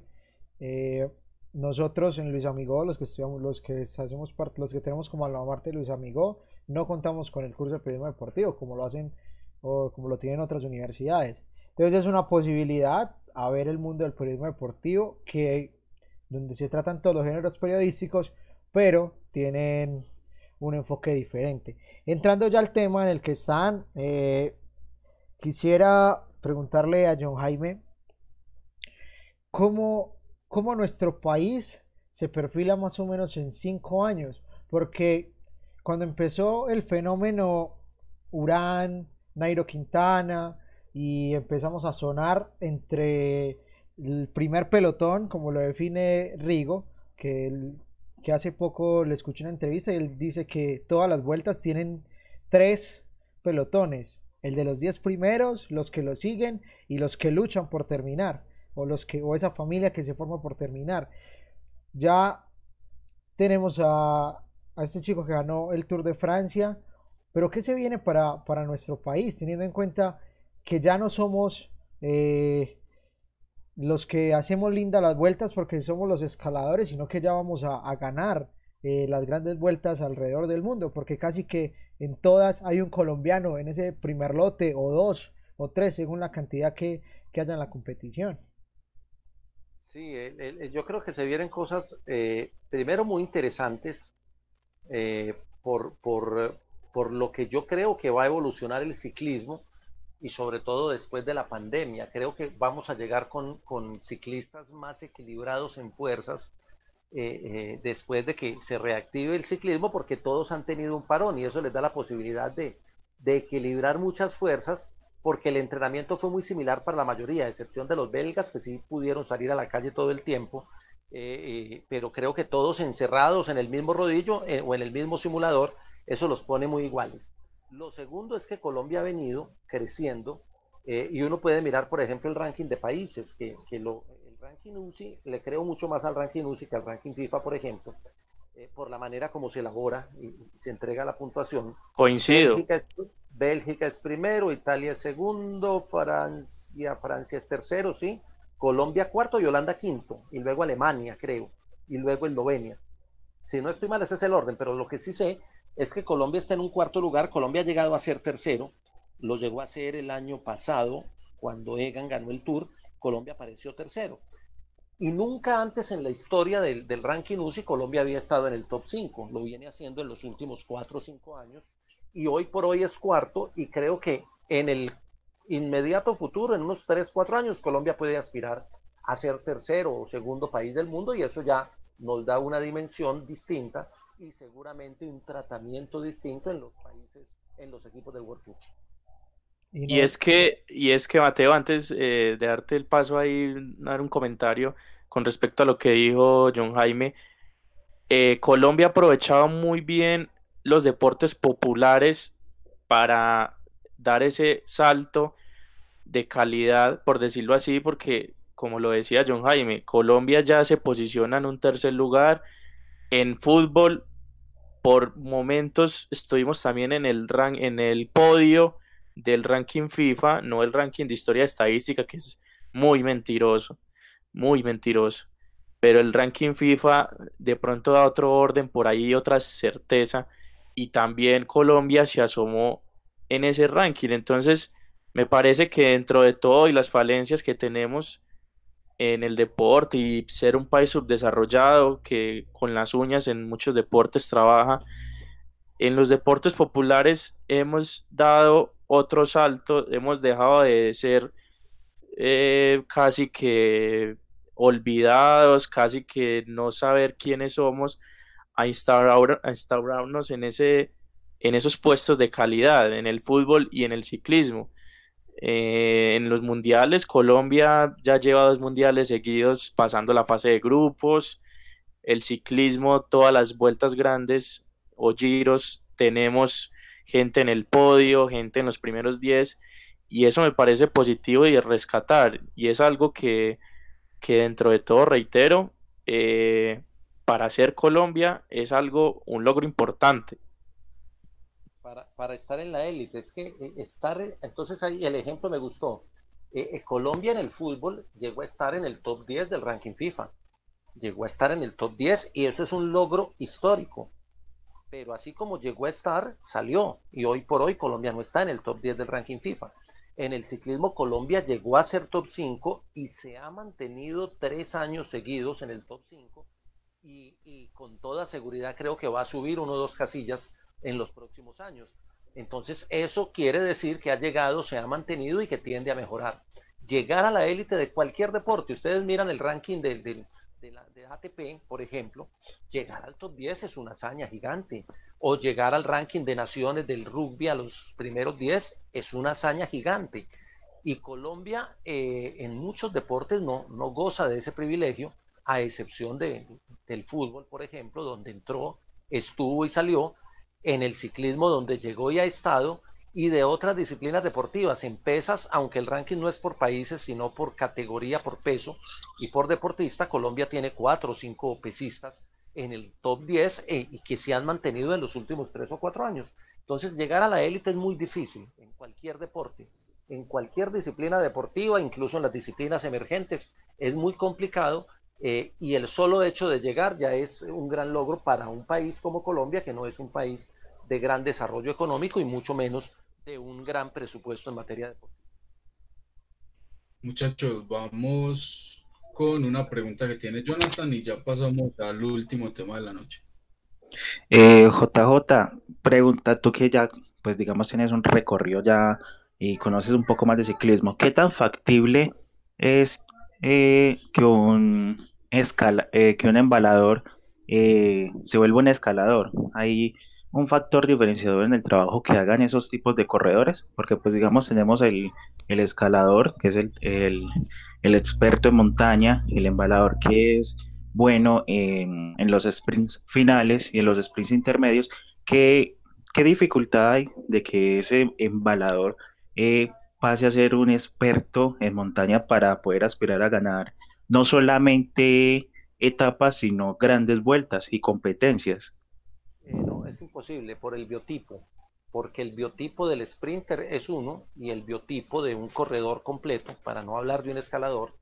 eh, nosotros en Luis Amigo, los que estudiamos, los que hacemos parte, los que tenemos como la parte de Luis Amigo, no contamos con el curso de periodismo deportivo como lo hacen o como lo tienen otras universidades. Entonces es una posibilidad a ver el mundo del periodismo deportivo que donde se tratan todos los géneros periodísticos, pero tienen un enfoque diferente. Entrando ya al tema en el que están, eh, quisiera preguntarle a John Jaime ¿cómo, cómo nuestro país se perfila más o menos en cinco años, porque cuando empezó el fenómeno Urán, Nairo Quintana, y empezamos a sonar entre el primer pelotón, como lo define Rigo, que que hace poco le escuché una entrevista y él dice que todas las vueltas tienen tres pelotones, el de los diez primeros, los que lo siguen y los que luchan por terminar, o los que o esa familia que se forma por terminar. Ya tenemos a, a este chico que ganó el Tour de Francia, pero ¿qué se viene para, para nuestro país? Teniendo en cuenta que ya no somos eh, los que hacemos lindas las vueltas porque somos los escaladores, sino que ya vamos a, ganar eh, las grandes vueltas alrededor del mundo, porque casi que en todas hay un colombiano en ese primer lote, o dos, o tres, según la cantidad que, haya en la competición. Sí, yo creo que se vienen cosas, eh, primero muy interesantes, eh, por, por, por lo que yo creo que va a evolucionar el ciclismo y sobre todo después de la pandemia. Creo que vamos a llegar con, ciclistas más equilibrados en fuerzas eh, eh, después de que se reactive el ciclismo porque todos han tenido un parón y eso les da la posibilidad de, equilibrar muchas fuerzas porque el entrenamiento fue muy similar para la mayoría, a excepción de los belgas que sí pudieron salir a la calle todo el tiempo, eh, pero creo que todos encerrados en el mismo rodillo o en el mismo simulador, eso los pone muy iguales. Lo segundo es que Colombia ha venido creciendo y uno puede mirar, por ejemplo, el ranking de países, que, lo, el ranking UCI, le creo mucho más al ranking UCI que al ranking FIFA, por ejemplo, eh, por la manera como se elabora y, se entrega la puntuación. Coincido. Bélgica es, primero, Italia es segundo, Francia, Francia es tercero, ¿sí? Colombia cuarto y Holanda quinto, y luego Alemania, creo, y luego Eslovenia. Si no estoy mal, ese es el orden, pero lo que sí sé es que Colombia está en un cuarto lugar, Colombia ha llegado a ser tercero, lo llegó a ser el año pasado, cuando Egan ganó el Tour, Colombia apareció tercero. Y nunca antes en la historia del, ranking UCI Colombia había estado en el top 5, lo viene haciendo en los últimos 4 o 5 años, y hoy por hoy es cuarto, y creo que en el inmediato futuro, en unos 3, 4 años, Colombia puede aspirar a ser tercero o segundo país del mundo, y eso ya nos da una dimensión distinta y seguramente un tratamiento distinto en los países en los equipos del World Tour. Y, es que, y es que Mateo, antes eh, de darte el paso ahí, dar un comentario con respecto a lo que dijo John Jaime, eh, Colombia ha aprovechado muy bien los deportes populares para dar ese salto de calidad, por decirlo así, porque como lo decía John Jaime, Colombia ya se posiciona en un tercer lugar en fútbol. Por momentos estuvimos también en el, en el podio del ranking FIFA, no el ranking de historia estadística, que es muy mentiroso, muy mentiroso. Pero el ranking FIFA de pronto da otro orden, por ahí otra certeza. Y también Colombia se asomó en ese ranking. Entonces, me parece que dentro de todo y las falencias que tenemos en el deporte y ser un país subdesarrollado que con las uñas en muchos deportes trabaja, en los deportes populares hemos dado otro salto, hemos dejado de ser eh, casi que olvidados, casi que no saber quiénes somos, a, instaurar, a instaurarnos en, ese, en esos puestos de calidad, en el fútbol y en el ciclismo. Eh, en los mundiales, Colombia ya lleva dos mundiales seguidos pasando la fase de grupos. El ciclismo, todas las vueltas grandes o giros, tenemos gente en el podio, gente en los primeros 10, y eso me parece positivo y rescatar. Y es algo que, dentro de todo, reitero, eh, para ser Colombia es algo, un logro importante para, estar en la élite. Es que eh, estar, entonces ahí el ejemplo me gustó. Eh, eh, Colombia en el fútbol llegó a estar en el top 10 del ranking FIFA. Llegó a estar en el top 10 y eso es un logro histórico. Pero así como llegó a estar, salió. Y hoy por hoy Colombia no está en el top 10 del ranking FIFA. En el ciclismo Colombia llegó a ser top 5 y se ha mantenido tres años seguidos en el top 5 y, con toda seguridad creo que va a subir uno o dos casillas en los próximos años. Entonces, eso quiere decir que ha llegado, se ha mantenido y que tiende a mejorar. Llegar a la élite de cualquier deporte, ustedes miran el ranking de, de, ATP, por ejemplo, llegar al top 10 es una hazaña gigante. O llegar al ranking de naciones del rugby a los primeros 10 es una hazaña gigante. Y Colombia eh, en muchos deportes no, no goza de ese privilegio, a excepción de, del fútbol, por ejemplo, donde entró, estuvo y salió, en el ciclismo donde llegó y ha estado y de otras disciplinas deportivas. En pesas, aunque el ranking no es por países, sino por categoría, por peso y por deportista, Colombia tiene cuatro o cinco pesistas en el top 10 eh, y que se han mantenido en los últimos tres o cuatro años. Entonces, llegar a la élite es muy difícil en cualquier deporte, en cualquier disciplina deportiva, incluso en las disciplinas emergentes, es muy complicado eh, y el solo hecho de llegar ya es un gran logro para un país como Colombia, que no es un país de gran desarrollo económico y mucho menos de un gran presupuesto en materia deportiva. Muchachos, vamos con una pregunta que tiene Jonathan y ya pasamos al último tema de la noche. JJ, eh, pregunta tú que ya, pues digamos, tienes un recorrido ya y conoces un poco más de ciclismo, ¿qué tan factible es eh, que un escala, eh, que un embalador eh, se vuelva un escalador. Hay un factor diferenciador en el trabajo que hagan esos tipos de corredores, porque pues digamos tenemos el, escalador, que es el, el, experto en montaña, el embalador que es bueno en, en, los sprints finales y en los sprints intermedios, ¿qué, qué dificultad hay de que ese embalador eh, pase a ser un experto en montaña para poder aspirar a ganar no solamente etapas, sino grandes vueltas y competencias. Es imposible por el biotipo, porque el biotipo del sprinter es uno y el biotipo de un corredor completo, para no hablar de un escalador,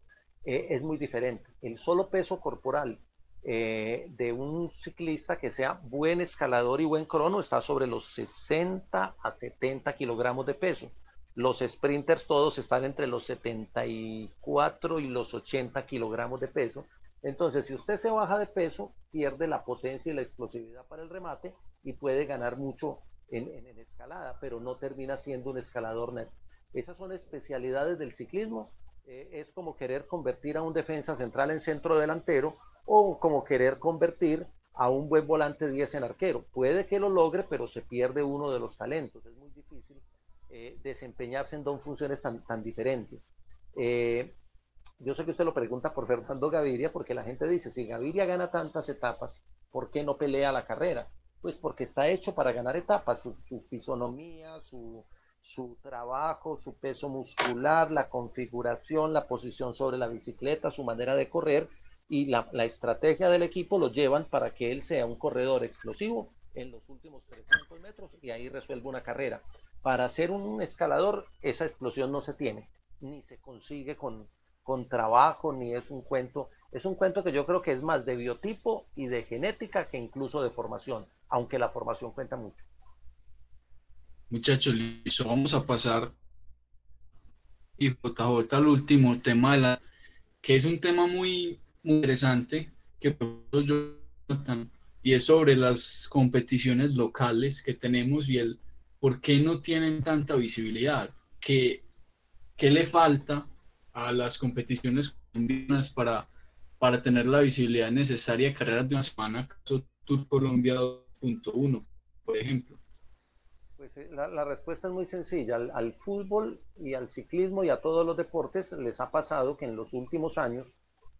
eh, es muy diferente. El solo peso corporal eh, de un ciclista que sea buen escalador y buen crono está sobre los 60 a 70 kilogramos de peso. Los sprinters todos están entre los 74 y los 80 kilogramos de peso. Entonces, si usted se baja de peso, pierde la potencia y la explosividad para el remate y puede ganar mucho en, escalada, pero no termina siendo un escalador neto. Esas son especialidades del ciclismo. Eh, es como querer convertir a un defensa central en centro delantero o como querer convertir a un buen volante 10 en arquero. Puede que lo logre, pero se pierde uno de los talentos. Es muy difícil eh, desempeñarse en dos funciones tan, tan diferentes. Eh, yo sé que usted lo pregunta por Fernando Gaviria, porque la gente dice, si Gaviria gana tantas etapas, ¿por qué no pelea la carrera? Pues porque está hecho para ganar etapas, su, fisonomía, su, su trabajo, su peso muscular, la configuración, la posición sobre la bicicleta, su manera de correr y la, la, estrategia del equipo lo llevan para que él sea un corredor explosivo en los últimos 300 metros y ahí resuelve una carrera. Para ser un escalador, esa explosión no se tiene, ni se consigue con, con trabajo, ni es un cuento. Es un cuento que yo creo que es más de biotipo y de genética que incluso de formación, aunque la formación cuenta mucho. Muchachos, listo, vamos a pasar y JJ al último tema que es un tema muy, interesante que yo y es sobre las competiciones locales que tenemos y el por qué no tienen tanta visibilidad, qué, qué le falta a las competiciones colombianas para, para tener la visibilidad necesaria carreras de una semana, caso Tour Colombia 2.1, por ejemplo? Pues eh, la, respuesta es muy sencilla. Al, al, fútbol y al ciclismo y a todos los deportes les ha pasado que en los últimos años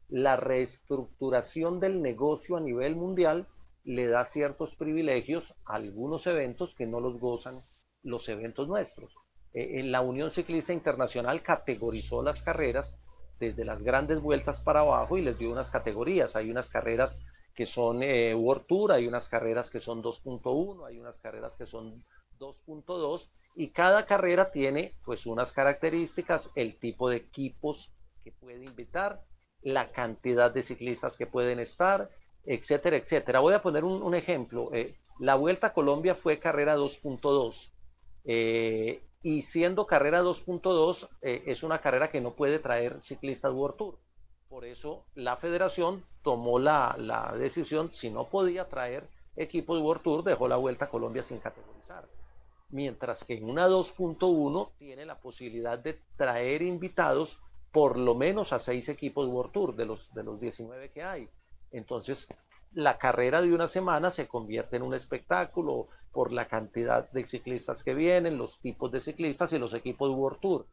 la reestructuración del negocio a nivel mundial le da ciertos privilegios a algunos eventos que no los gozan los eventos nuestros. Eh, en la Unión Ciclista Internacional categorizó las carreras desde las grandes vueltas para abajo y les dio unas categorías. Hay unas carreras que son eh, World Tour, hay unas carreras que son 2.1, hay unas carreras que son 2.2 y cada carrera tiene pues unas características, el tipo de equipos que puede invitar, la cantidad de ciclistas que pueden estar, etcétera, etcétera. Voy a poner un, ejemplo. Eh, la Vuelta a Colombia fue carrera 2.2 eh, y siendo carrera 2.2 eh, es una carrera que no puede traer ciclistas World Tour. Por eso la federación tomó la, la decisión, si no podía traer equipos World Tour, dejó la Vuelta a Colombia sin categorizar. Mientras que en una 2.1 tiene la posibilidad de traer invitados por lo menos a seis equipos World Tour de los, de los 19 que hay. Entonces, la carrera de una semana se convierte en un espectáculo por la cantidad de ciclistas que vienen, los tipos de ciclistas y los equipos World Tour.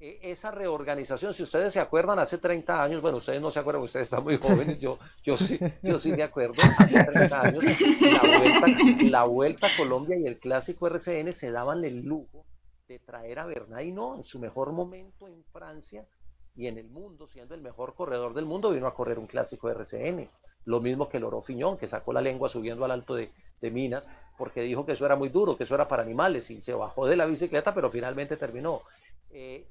E, esa reorganización, si ustedes se acuerdan, hace 30 años, bueno, ustedes no se acuerdan, ustedes están muy jóvenes, yo, yo, sí, yo sí me acuerdo, hace 30 años, la vuelta, la vuelta a Colombia y el clásico RCN se daban el lujo de traer a Bernay, no, en su mejor momento en Francia, y en el mundo, siendo el mejor corredor del mundo, vino a correr un clásico RCN. Lo mismo que Loro Fiñón, que sacó la lengua subiendo al alto de, Minas, porque dijo que eso era muy duro, que eso era para animales, y se bajó de la bicicleta, pero finalmente terminó. Eh,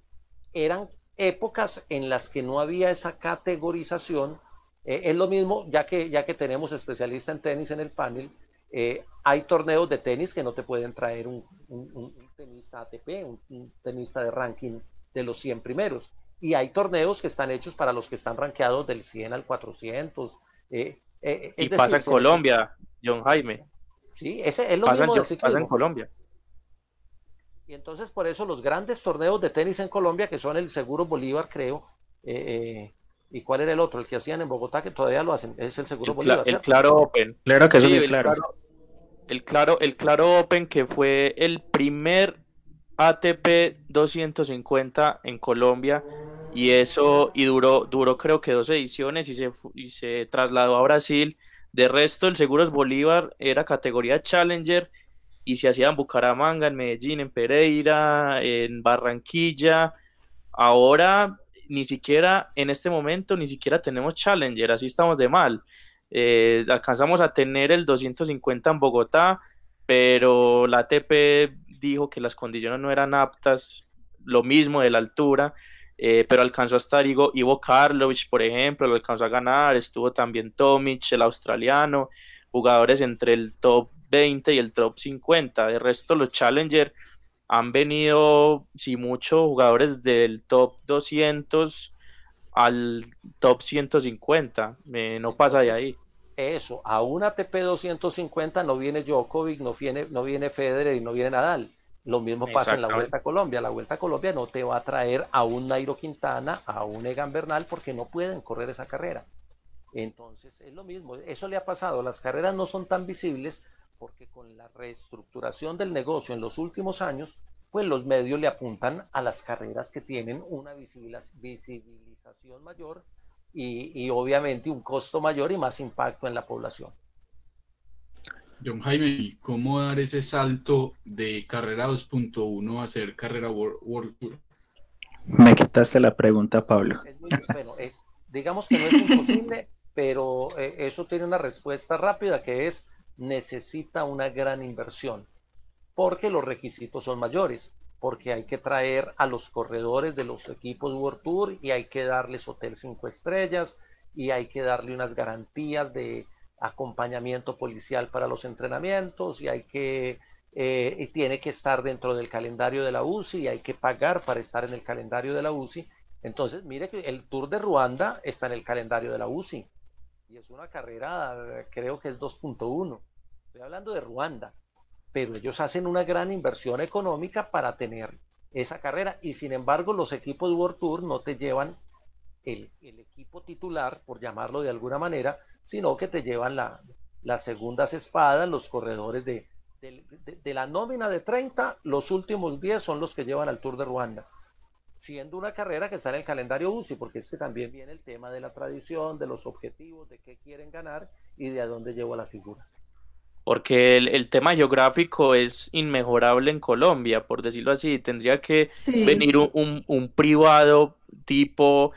eran épocas en las que no había esa categorización. Eh, es lo mismo, ya que, ya que tenemos especialista en tenis en el panel, eh, hay torneos de tenis que no te pueden traer un, tenista ATP, un, un, tenista de ranking de los 100 primeros y hay torneos que están hechos para los que están rankeados del 100 al 400. Eh, eh, y pasa en Colombia, John Jaime. Sí, ese es lo mismo pasa en Colombia. Y entonces por eso los grandes torneos de tenis en Colombia, que son el Seguro Bolívar, creo, eh, ¿y cuál era el otro? El que hacían en Bogotá, que todavía lo hacen, es el Seguro Bolívar. El Claro Open. Claro que sí, el claro. El claro, el claro Open, que fue el primer ATP 250 en Colombia y eso y duró, duró creo que dos ediciones y se, y se trasladó a Brasil. De resto, el Seguros Bolívar era categoría Challenger y se hacía en Bucaramanga, en Medellín, en Pereira, en Barranquilla. Ahora ni siquiera en este momento ni siquiera tenemos Challenger, así estamos de mal. Eh, alcanzamos a tener el 250 en Bogotá, pero la ATP dijo que las condiciones no eran aptas, lo mismo de la altura, eh, pero alcanzó a estar Ivo, Ivo Karlovic, por ejemplo, lo alcanzó a ganar, estuvo también Tomic, el australiano, jugadores entre el top 20 y el top 50. De resto, los Challenger han venido, si mucho, jugadores del top 200 al top 150, no pasa de ahí. Eso, a un ATP 250 no viene Djokovic, no viene, no viene Federer y no viene Nadal. Lo mismo pasa en la Vuelta a Colombia. La Vuelta a Colombia no te va a traer a un Nairo Quintana, a un Egan Bernal, porque no pueden correr esa carrera. Entonces, es lo mismo, eso le ha pasado, las carreras no son tan visibles porque con la reestructuración del negocio en los últimos años, pues los medios le apuntan a las carreras que tienen una visibilización mayor y, obviamente un costo mayor y más impacto en la población. John Jaime, ¿cómo dar ese salto de carrera 2.1 a ser carrera World, Tour? Me quitaste la pregunta, Pablo. bueno, digamos que no es imposible, pero eh, eso tiene una respuesta rápida que es necesita una gran inversión, porque los requisitos son mayores, porque hay que traer a los corredores de los equipos World Tour y hay que darles hotel cinco estrellas y hay que darle unas garantías de acompañamiento policial para los entrenamientos y hay que eh, tiene que estar dentro del calendario de la UCI y hay que pagar para estar en el calendario de la UCI. Entonces, mire que el Tour de Ruanda está en el calendario de la UCI y es una carrera, creo que es 2.1. Estoy hablando de Ruanda, pero ellos hacen una gran inversión económica para tener esa carrera y sin embargo los equipos World Tour no te llevan el, equipo titular, por llamarlo de alguna manera, sino que te llevan la, las segundas espadas, los corredores de, de, la nómina de 30, los últimos 10 son los que llevan al Tour de Ruanda. Siendo una carrera que está en el calendario UCI, porque es que también viene el tema de la tradición, de los objetivos, de qué quieren ganar y de a dónde llevo la figura. Porque el, tema geográfico es inmejorable en Colombia, por decirlo así. Tendría que venir un, un privado tipo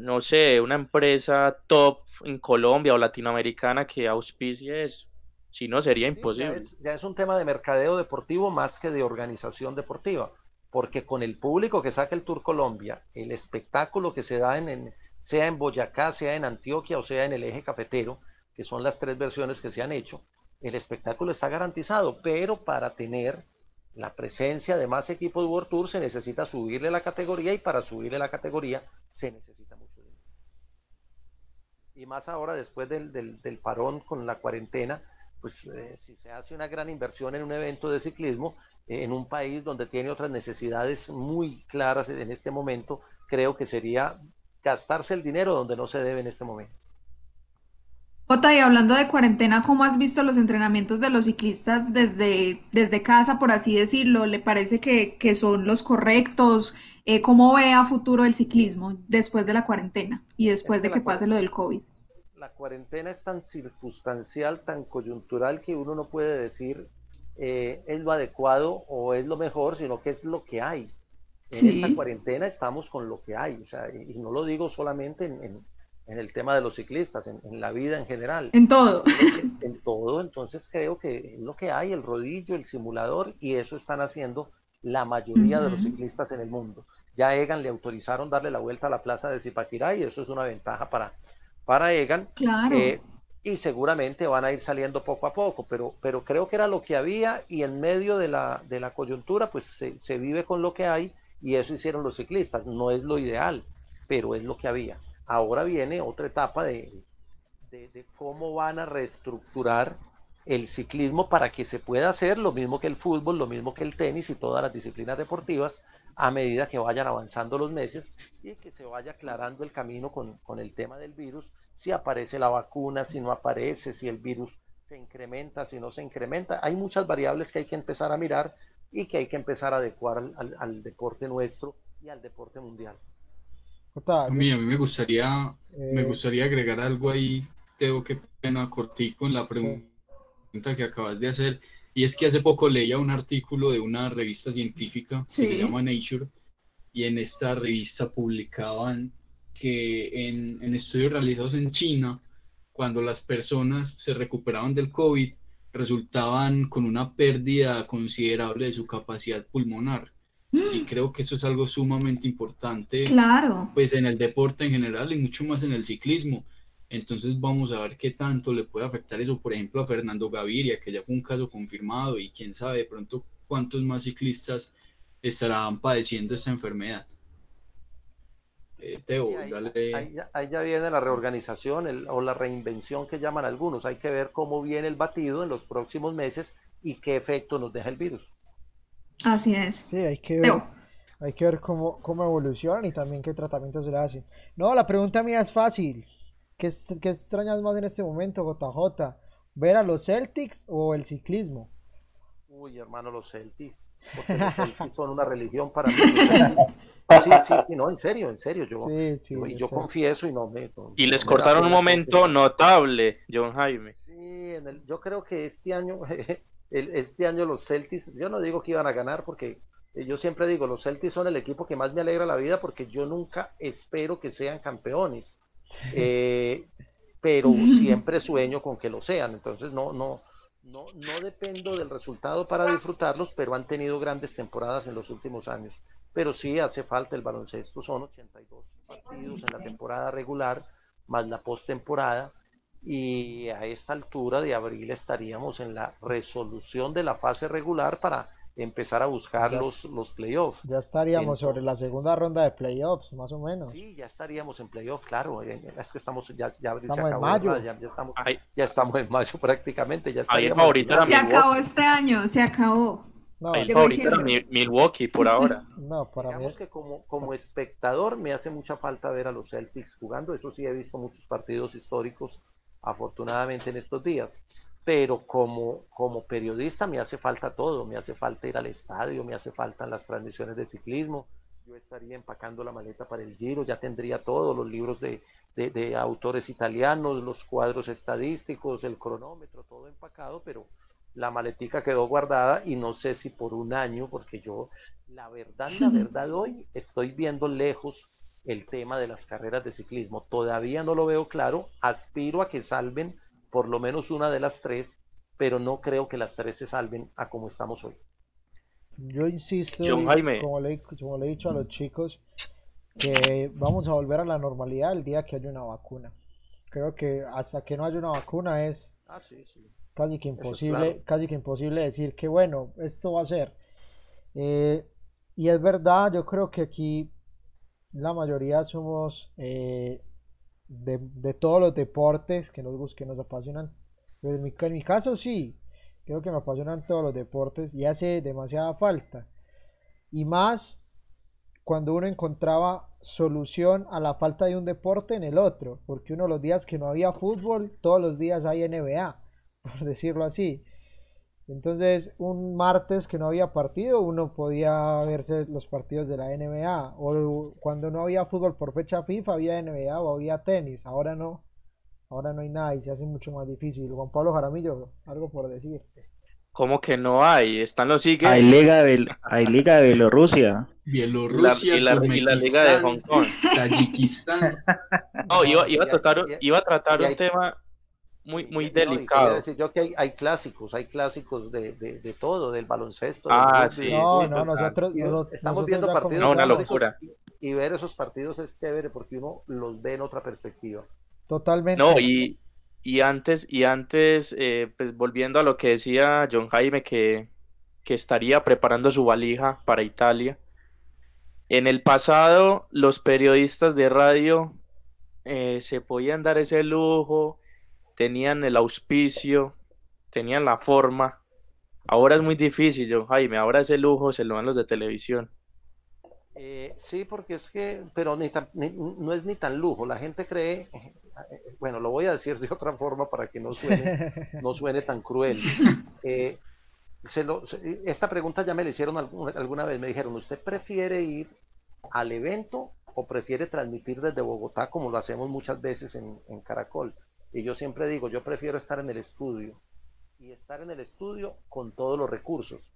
no sé, una empresa top en Colombia o latinoamericana que auspicie eso. Si no, sería imposible. Ya es, un tema de mercadeo deportivo más que de organización deportiva, porque con el público que saca el Tour Colombia, el espectáculo que se da en, sea en Boyacá, sea en Antioquia o sea en el eje cafetero, que son las tres versiones que se han hecho, el espectáculo está garantizado, pero para tener la presencia de más equipos de World Tour se necesita subirle la categoría y para subirle la categoría se necesita mucho. Y más ahora después del, del, parón con la cuarentena, pues eh, si se hace una gran inversión en un evento de ciclismo, eh, en un país donde tiene otras necesidades muy claras en este momento, creo que sería gastarse el dinero donde no se debe en este momento. Ota, y hablando de cuarentena, ¿cómo has visto los entrenamientos de los ciclistas desde, desde casa, por así decirlo? ¿Le parece que, son los correctos? Eh, ¿cómo ve a futuro el ciclismo después de la cuarentena y después de que pase lo del COVID? La cuarentena es tan circunstancial, tan coyuntural, que uno no puede decir eh, es lo adecuado o es lo mejor, sino que es lo que hay. En esta cuarentena estamos con lo que hay, o sea, y, no lo digo solamente en en el tema de los ciclistas, en, la vida en general. En todo. En, todo, entonces creo que es lo que hay, el rodillo, el simulador, y eso están haciendo la mayoría de los ciclistas en el mundo. Ya Egan le autorizaron darle la vuelta a la plaza de Zipaquirá y eso es una ventaja para, para Egan. Claro. Eh, y seguramente van a ir saliendo poco a poco, pero, pero creo que era lo que había y en medio de la, de la coyuntura pues se, se vive con lo que hay y eso hicieron los ciclistas. No es lo ideal, pero es lo que había. Ahora viene otra etapa de, cómo van a reestructurar el ciclismo para que se pueda hacer lo mismo que el fútbol, lo mismo que el tenis y todas las disciplinas deportivas a medida que vayan avanzando los meses y que se vaya aclarando el camino con, el tema del virus, si aparece la vacuna, si no aparece, si el virus se incrementa, si no se incrementa. Hay muchas variables que hay que empezar a mirar y que hay que empezar a adecuar al deporte nuestro y al deporte mundial a mí, a mí me gustaría, me eh, gustaría agregar algo ahí, Teo, que pena cortico en la pregunta que acabas de hacer. Y es que hace poco leía un artículo de una revista científica que se llama Nature, y en esta revista publicaban que en, en estudios realizados en China, cuando las personas se recuperaban del COVID, resultaban con una pérdida considerable de su capacidad pulmonar. Y creo que eso es algo sumamente importante. Claro. Pues en el deporte en general y mucho más en el ciclismo. Entonces vamos a ver qué tanto le puede afectar eso, por ejemplo, a Fernando Gaviria, que ya fue un caso confirmado y quién sabe de pronto cuántos más ciclistas estarán padeciendo esta enfermedad. Eh, Teo, ahí, dale. Ahí, ya viene la reorganización o la reinvención que llaman algunos. Hay que ver cómo viene el batido en los próximos meses y qué efecto nos deja el virus. Así es. Sí, hay que ver, hay que ver cómo, cómo evolucionan y también qué tratamiento se le hacen. No, la pregunta mía es fácil. ¿Qué, ¿Qué extrañas más en este momento, JJ? ¿Ver a los Celtics o el ciclismo? Uy, hermano, los Celtics. Porque los Celtics son una religión para mí. Sí, sí, sí, no, en serio, en serio. Yo, Sí, sí, yo, yo confieso y no me. no- Y les no cortaron un momento notable, John Jaime. Sí, en el- yo creo que este año, el- este año los Celtics, yo no digo que iban a ganar porque eh, yo siempre digo, los Celtics son el equipo que más me alegra la vida porque yo nunca espero que sean campeones, Eh, pero siempre sueño con que lo sean, entonces no, no, no, no dependo del resultado para disfrutarlos, pero han tenido grandes temporadas en los últimos años. Pero sí hace falta el baloncesto, son 82 partidos en la temporada regular, más la postemporada, y a esta altura de abril estaríamos en la resolución de la fase regular para empezar a buscar Ya los, los playoffs. Ya estaríamos sobre la Entonces- segunda ronda de playoffs, más o menos. Sí, ya estaríamos en playoff, claro. eh, Es que estamos, ya, ya se Estamos en acabó, mayo. ¿verdad? Ya, ya estamos, ya estamos en mayo prácticamente. Ya Ahí el favorito en era Se mayo. Milwaukee. acabó este año, se acabó. No, el favorito era Milwaukee por ahora. no, para mí. Digamos que como, como espectador me hace mucha falta ver a los Celtics jugando. Eso sí, he visto muchos partidos históricos, afortunadamente, en estos días. Pero como, como periodista me hace falta todo. Me hace falta ir al estadio, me hace falta las transmisiones de ciclismo. Yo estaría empacando la maleta para el Giro, ya tendría todos los libros de, de, de autores italianos, los cuadros estadísticos, el cronómetro, todo empacado, pero la maletica quedó guardada y no sé si por un año, porque yo, la verdad, la verdad, hoy estoy viendo lejos el tema de las carreras de ciclismo. Todavía no lo veo claro. Aspiro a que salven por lo menos una de las tres, pero no creo que las tres se salven a como estamos hoy. Yo insisto, John Jaime. como le, como le he dicho a los chicos, que vamos a volver a la normalidad el día que haya una vacuna. Creo que hasta que no haya una vacuna es Ah, sí, sí. casi que Eso es imposible, claro. casi que imposible decir que bueno, esto va a ser. Eh, y es verdad, yo creo que aquí la mayoría somos eh, de, de todos los deportes que nos que nos apasionan. Pues en mi, caso sí, creo que me apasionan todos los deportes y hace demasiada falta. Y más cuando uno encontraba solución a la falta de un deporte en el otro, porque uno los días que no había fútbol, todos los días hay NBA, por decirlo así. Entonces, un martes que no había partido, uno podía verse los partidos de la NBA. O cuando no había fútbol por fecha FIFA, había NBA o había tenis. Ahora no. Ahora no hay nada y se hace mucho más difícil. Juan Pablo Jaramillo, algo por decir. ¿Cómo que no hay? Están los sigue Hay Liga de, hay Liga de Bielorrusia. y la, Bielorrusia, y la- y la Liga de Hong Kong. Tayikistán. No, iba, iba a tratar, iba a tratar y un tema muy, muy no, delicado. decir yo que hay, hay clásicos, hay clásicos de, de, de todo, del baloncesto. del Ah, rugby, sí, No, sí, no, nosotros, nosotros, estamos nosotros viendo partidos No, una locura. y, y ver esos partidos es chévere porque uno los ve en otra perspectiva. Totalmente. No, y, y antes, y antes, eh, pues volviendo a lo que decía John Jaime, que, que estaría preparando su valija para Italia. En el pasado, los periodistas de radio eh, se podían dar ese lujo, tenían el auspicio, tenían la forma. Ahora es muy difícil, John Jaime, ahora ese lujo se lo dan los de televisión. Eh, sí, porque es que, pero ni tan- ni- no es ni tan lujo. La gente cree, eh, bueno, lo voy a decir de otra forma para que no suene, no suene tan cruel. Eh, se lo- se- esta pregunta ya me la hicieron alguna, alguna vez. Me dijeron, ¿usted prefiere ir al evento o prefiere transmitir desde Bogotá como lo hacemos muchas veces en, en Caracol? Y yo siempre digo, yo prefiero estar en el estudio y estar en el estudio con todos los recursos,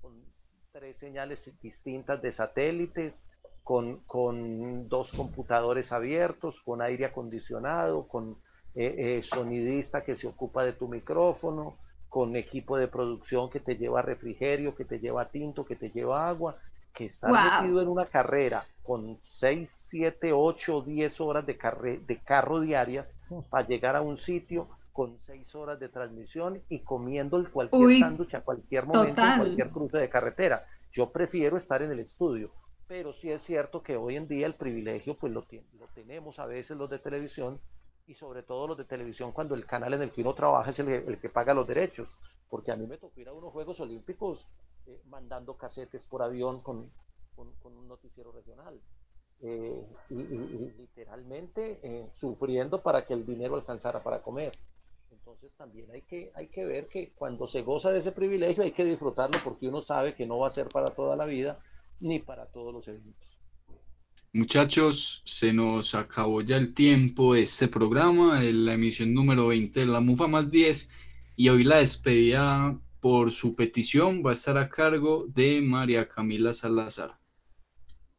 con tres señales distintas de satélites, con, con dos computadores abiertos, con aire acondicionado, con eh, eh, sonidista que se ocupa de tu micrófono, con equipo de producción que te lleva refrigerio, que te lleva tinto, que te lleva agua, que Wow. metido en una carrera con 6, 7, 8, 10 horas de, carre- de carro diarias para llegar a un sitio con 6 horas de transmisión y comiendo el cualquier sándwich a cualquier momento, en cualquier cruce de carretera. Yo prefiero estar en el estudio, pero sí es cierto que hoy en día el privilegio pues lo, lo tenemos a veces los de televisión y sobre todo los de televisión cuando el canal en el que uno trabaja es el, que- el que paga los derechos, porque a mí me tocó ir a unos Juegos Olímpicos eh, mandando casetes por avión con, con- con un noticiero regional. Eh, y, literalmente eh, sufriendo para que el dinero alcanzara para comer. Entonces también hay que, hay que ver que cuando se goza de ese privilegio hay que disfrutarlo porque uno sabe que no va a ser para toda la vida ni para todos los eventos. Muchachos, se nos acabó ya el tiempo de este programa, de la emisión número 20 de la MUFA más 10, y hoy la despedida por su petición va a estar a cargo de María Camila Salazar.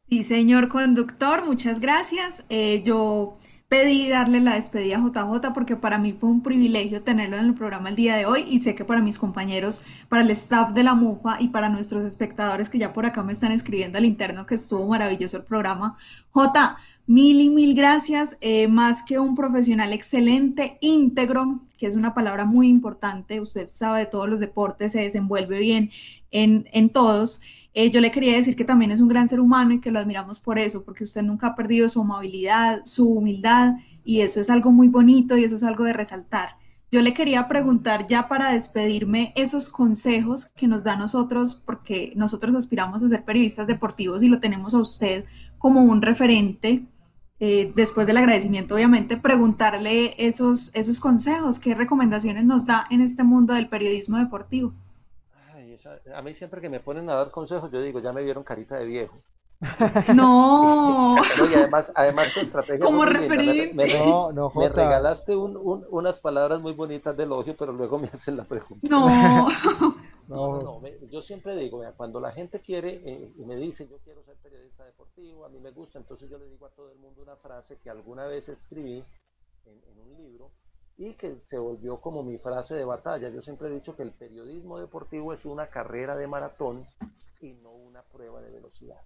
Sí, señor conductor, muchas gracias. Eh, yo pedí darle la despedida a JJ porque para mí fue un privilegio tenerlo en el programa el día de hoy y sé que para mis compañeros, para el staff de la MUFA y para nuestros espectadores que ya por acá me están escribiendo al interno que estuvo maravilloso el programa. J, mil y mil gracias, eh, más que un profesional excelente, íntegro, que es una palabra muy importante, usted sabe de todos los deportes, se desenvuelve bien en, en todos. Eh, yo le quería decir que también es un gran ser humano y que lo admiramos por eso, porque usted nunca ha perdido su amabilidad, su humildad, y eso es algo muy bonito y eso es algo de resaltar. Yo le quería preguntar ya para despedirme esos consejos que nos da nosotros, porque nosotros aspiramos a ser periodistas deportivos y lo tenemos a usted como un referente. Eh, después del agradecimiento, obviamente, preguntarle esos, esos consejos, qué recomendaciones nos da en este mundo del periodismo deportivo a mí siempre que me ponen a dar consejos, yo digo, ya me vieron carita de viejo. No. y además, además tu estrategia. Como referente. Me, no, no, me, regalaste un, unas palabras muy bonitas de elogio, pero luego me hacen la pregunta. No. no, no, yo siempre digo, cuando la gente quiere eh, y me dice, yo quiero ser periodista deportivo, a mí me gusta, entonces yo le digo a todo el mundo una frase que alguna vez escribí en, en un libro y que se volvió como mi frase de batalla. Yo siempre he dicho que el periodismo deportivo es una carrera de maratón y no una prueba de velocidad.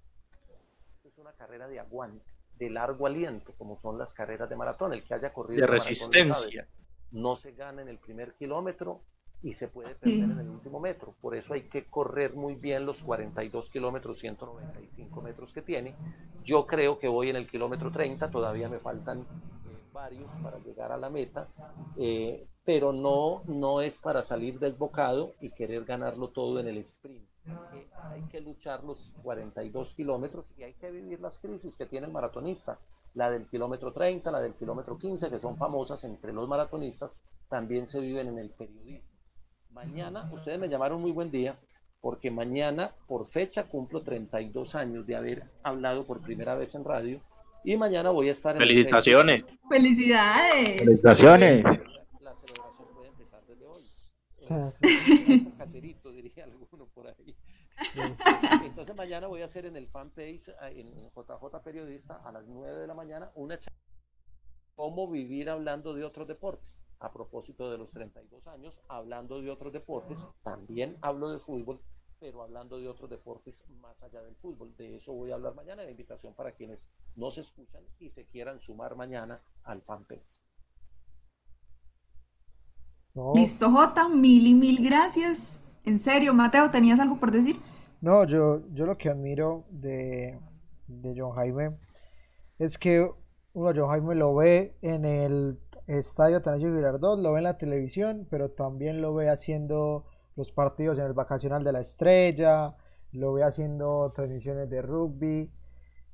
Es una carrera de aguante, de largo aliento, como son las carreras de maratón. El que haya corrido de resistencia. no se gana en el primer kilómetro y se puede perder en el último metro. Por eso hay que correr muy bien los 42 kilómetros, 195 metros que tiene. Yo creo que voy en el kilómetro 30, todavía me faltan varios para llegar a la meta, eh, pero no, no es para salir desbocado y querer ganarlo todo en el sprint. hay que luchar los 42 kilómetros y hay que vivir las crisis que tiene el maratonista. La del kilómetro 30, la del kilómetro 15, que son famosas entre los maratonistas, también se viven en el periodismo. Mañana, ustedes me llamaron muy buen día, porque mañana, por fecha, cumplo 32 años de haber hablado por primera vez en radio y mañana voy a estar en Felicitaciones. Felicidades. Felicitaciones. La celebración puede empezar desde hoy. Ah, caserito, diría alguno por ahí. Entonces mañana voy a hacer en el fanpage, en JJ Periodista, a las 9 de la mañana, una charla cómo vivir hablando de otros deportes. A propósito de los 32 años, hablando de otros deportes, también hablo de fútbol, pero hablando de otros deportes más allá del fútbol. De eso voy a hablar mañana, la invitación para quienes no se escuchan y se quieran sumar mañana al fanpage. Listo, Jota, mil y mil gracias. En serio, Mateo, ¿tenías algo por decir? No, yo, yo lo que admiro de, de John Jaime es que uno, John Jaime lo ve en el estadio Tanayo Girardot, lo ve en la televisión, pero también lo ve haciendo los partidos en el vacacional de la estrella, lo ve haciendo transmisiones de rugby.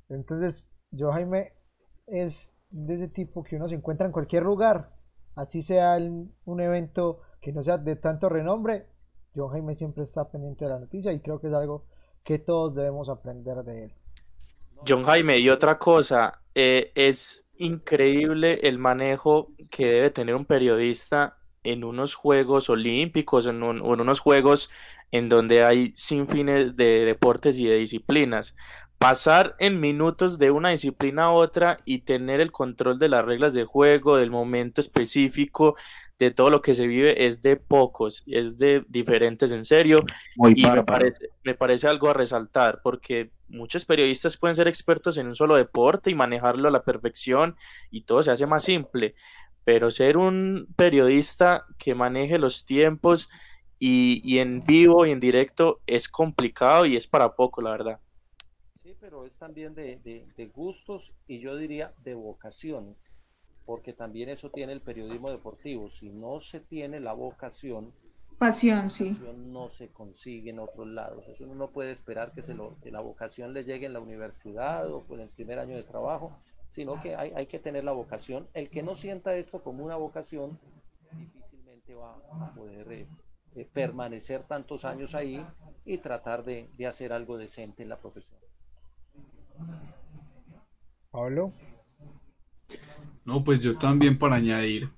Entonces, yo Jaime es de ese tipo que uno se encuentra en cualquier lugar, así sea un evento que no sea de tanto renombre, yo Jaime siempre está pendiente de la noticia y creo que es algo que todos debemos aprender de él. John Jaime, y otra cosa, eh, es increíble el manejo que debe tener un periodista en unos Juegos Olímpicos, en, unos Juegos en donde hay sin fines de deportes y de disciplinas. Pasar en minutos de una disciplina a otra y tener el control de las reglas de juego, del momento específico, de todo lo que se vive, es de pocos, es de diferentes en serio. y me parece, me parece algo a resaltar, porque muchos periodistas pueden ser expertos en un solo deporte y manejarlo a la perfección y todo se hace más simple pero ser un periodista que maneje los tiempos y, en vivo y en directo es complicado y es para poco, la verdad. Sí, pero es también de, de, gustos y yo diría de vocaciones, porque también eso tiene el periodismo deportivo. Si no se tiene la vocación, Pasión, sí. No se consigue en otros lados. Eso uno no puede esperar que, se lo, que la vocación le llegue en la universidad o en el primer año de trabajo, sino que hay, hay que tener la vocación. El que no sienta esto como una vocación, difícilmente va a poder eh, eh, permanecer tantos años ahí y tratar de, de hacer algo decente en la profesión. Pablo. No, pues yo también para añadir,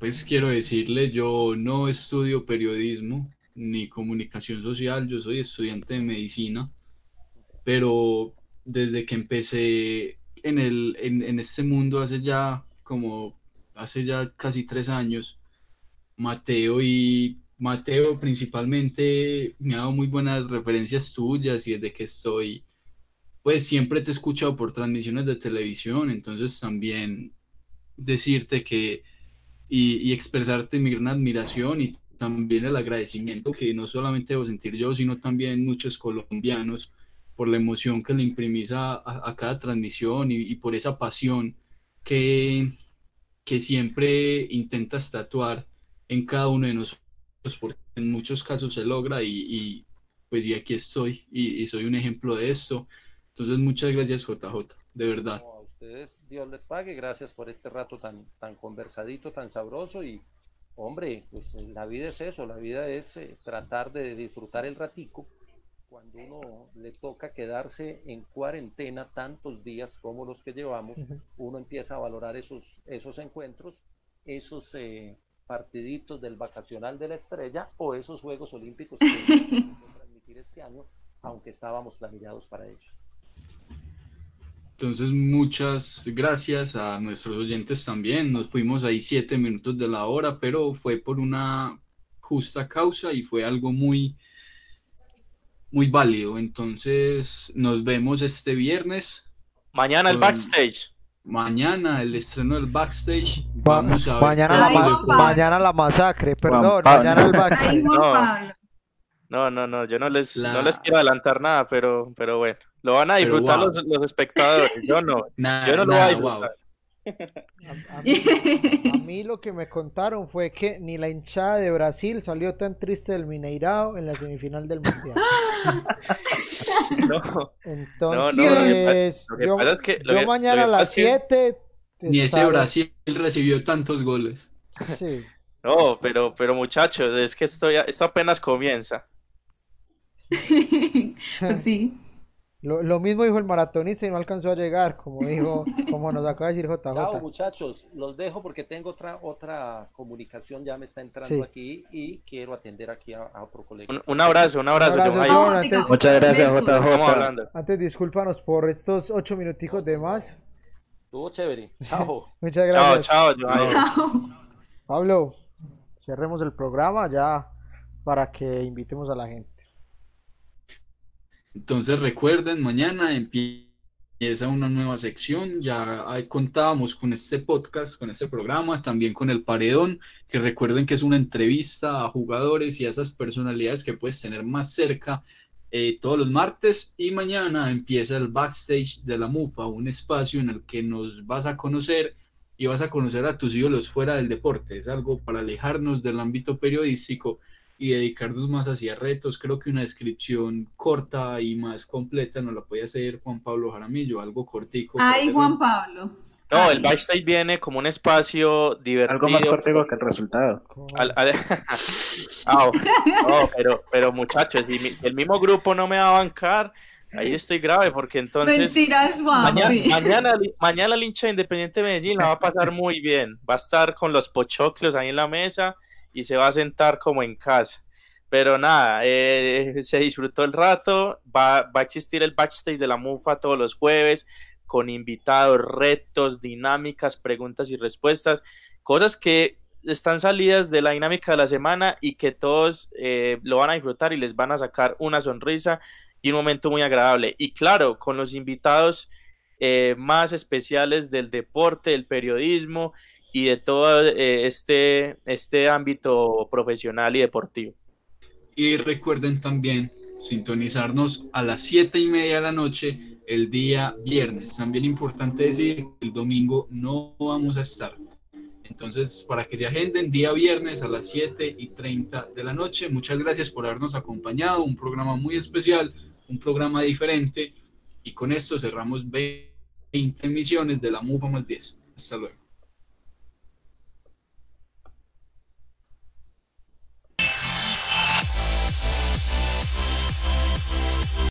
pues quiero decirle, yo no estudio periodismo ni comunicación social, yo soy estudiante de medicina, pero desde que empecé en, el, en, en este mundo hace ya como, hace ya casi tres años, Mateo y Mateo principalmente me ha dado muy buenas referencias tuyas y desde que estoy pues siempre te he escuchado por transmisiones de televisión, entonces también decirte que y, expresarte mi gran admiración y también el agradecimiento que no solamente debo sentir yo, sino también muchos colombianos por la emoción que le imprimís a, cada transmisión y, por esa pasión que, que siempre intentas tatuar en cada uno de nosotros, porque en muchos casos se logra y, pues y aquí estoy y soy un ejemplo de esto. Entonces, muchas gracias, JJ, de verdad. a ustedes, Dios les pague. Gracias por este rato tan, tan conversadito, tan sabroso. Y, hombre, pues la vida es eso. La vida es eh, tratar de disfrutar el ratico. Cuando uno le toca quedarse en cuarentena tantos días como los que llevamos, uno empieza a valorar esos, esos encuentros, esos eh, partiditos del vacacional de la estrella o esos Juegos Olímpicos que transmitir este año, aunque estábamos planeados para ellos. Entonces, muchas gracias a nuestros oyentes también. Nos fuimos ahí siete minutos de la hora, pero fue por una justa causa y fue algo muy, muy válido. Entonces, nos vemos este viernes. Mañana el backstage. Mañana el estreno del backstage. Vamos a mañana, la mañana la masacre, perdón. Mañana el backstage. No, no, no, yo no les, no les quiero adelantar nada, pero, pero bueno. Lo van a disfrutar los, los, espectadores. Yo no. yo no lo voy a disfrutar. A, mí, lo que me contaron fue que ni la hinchada de Brasil salió tan triste del Mineirao en la semifinal del Mundial. no, Entonces, yo, yo mañana a las 7... Ni ese Brasil recibió tantos goles. Sí. No, pero, pero muchachos, es que esto, ya, esto apenas comienza. sí. Lo, mismo dijo el maratonista y no alcanzó a llegar, como dijo, como nos acaba de decir JJ. Chao muchachos, los dejo porque tengo otra otra comunicación, ya me está entrando aquí y quiero atender aquí a, otro colega. Un, abrazo, un abrazo. Muchas gracias JJ. Antes discúlpanos por estos ocho minuticos de más. Estuvo chévere. Chao. Muchas gracias. Chao, chao. chao. Pablo, cerremos el programa ya para que invitemos a la gente. Entonces recuerden, mañana empieza una nueva sección, ya contábamos con este podcast, con este programa, también con el paredón, que recuerden que es una entrevista a jugadores y a esas personalidades que puedes tener más cerca eh, todos los martes. Y mañana empieza el backstage de la MUFA, un espacio en el que nos vas a conocer y vas a conocer a tus ídolos fuera del deporte, es algo para alejarnos del ámbito periodístico y dedicarnos más hacia retos. Creo que una descripción corta y más completa nos la puede hacer Juan Pablo Jaramillo, algo cortico. Ay, Juan Pablo. No, el backstage viene como un espacio divertido. Algo más cortico que el resultado. Ah, pero, pero muchachos, si el mismo grupo no me va a bancar, ahí estoy grave porque entonces Mentiras, mañana, mañana, mañana, el hincha de Independiente Medellín la va a pasar muy bien. Va a estar con los pochoclos ahí en la mesa y se va a sentar como en casa. Pero nada, eh, se disfrutó el rato, va, va, a existir el backstage de la MUFA todos los jueves, con invitados, retos, dinámicas, preguntas y respuestas, cosas que están salidas de la dinámica de la semana y que todos eh, lo van a disfrutar y les van a sacar una sonrisa y un momento muy agradable. Y claro, con los invitados eh, más especiales del deporte, del periodismo y de todo eh, este, este ámbito profesional y deportivo. Y recuerden también sintonizarnos a las siete y media de la noche el día viernes. También importante decir, el domingo no vamos a estar. Entonces, para que se agenden día viernes a las 7 y 30 de la noche. Muchas gracias por habernos acompañado. Un programa muy especial, un programa diferente. Y con esto cerramos 20 emisiones de la MUFA más 10. Hasta luego.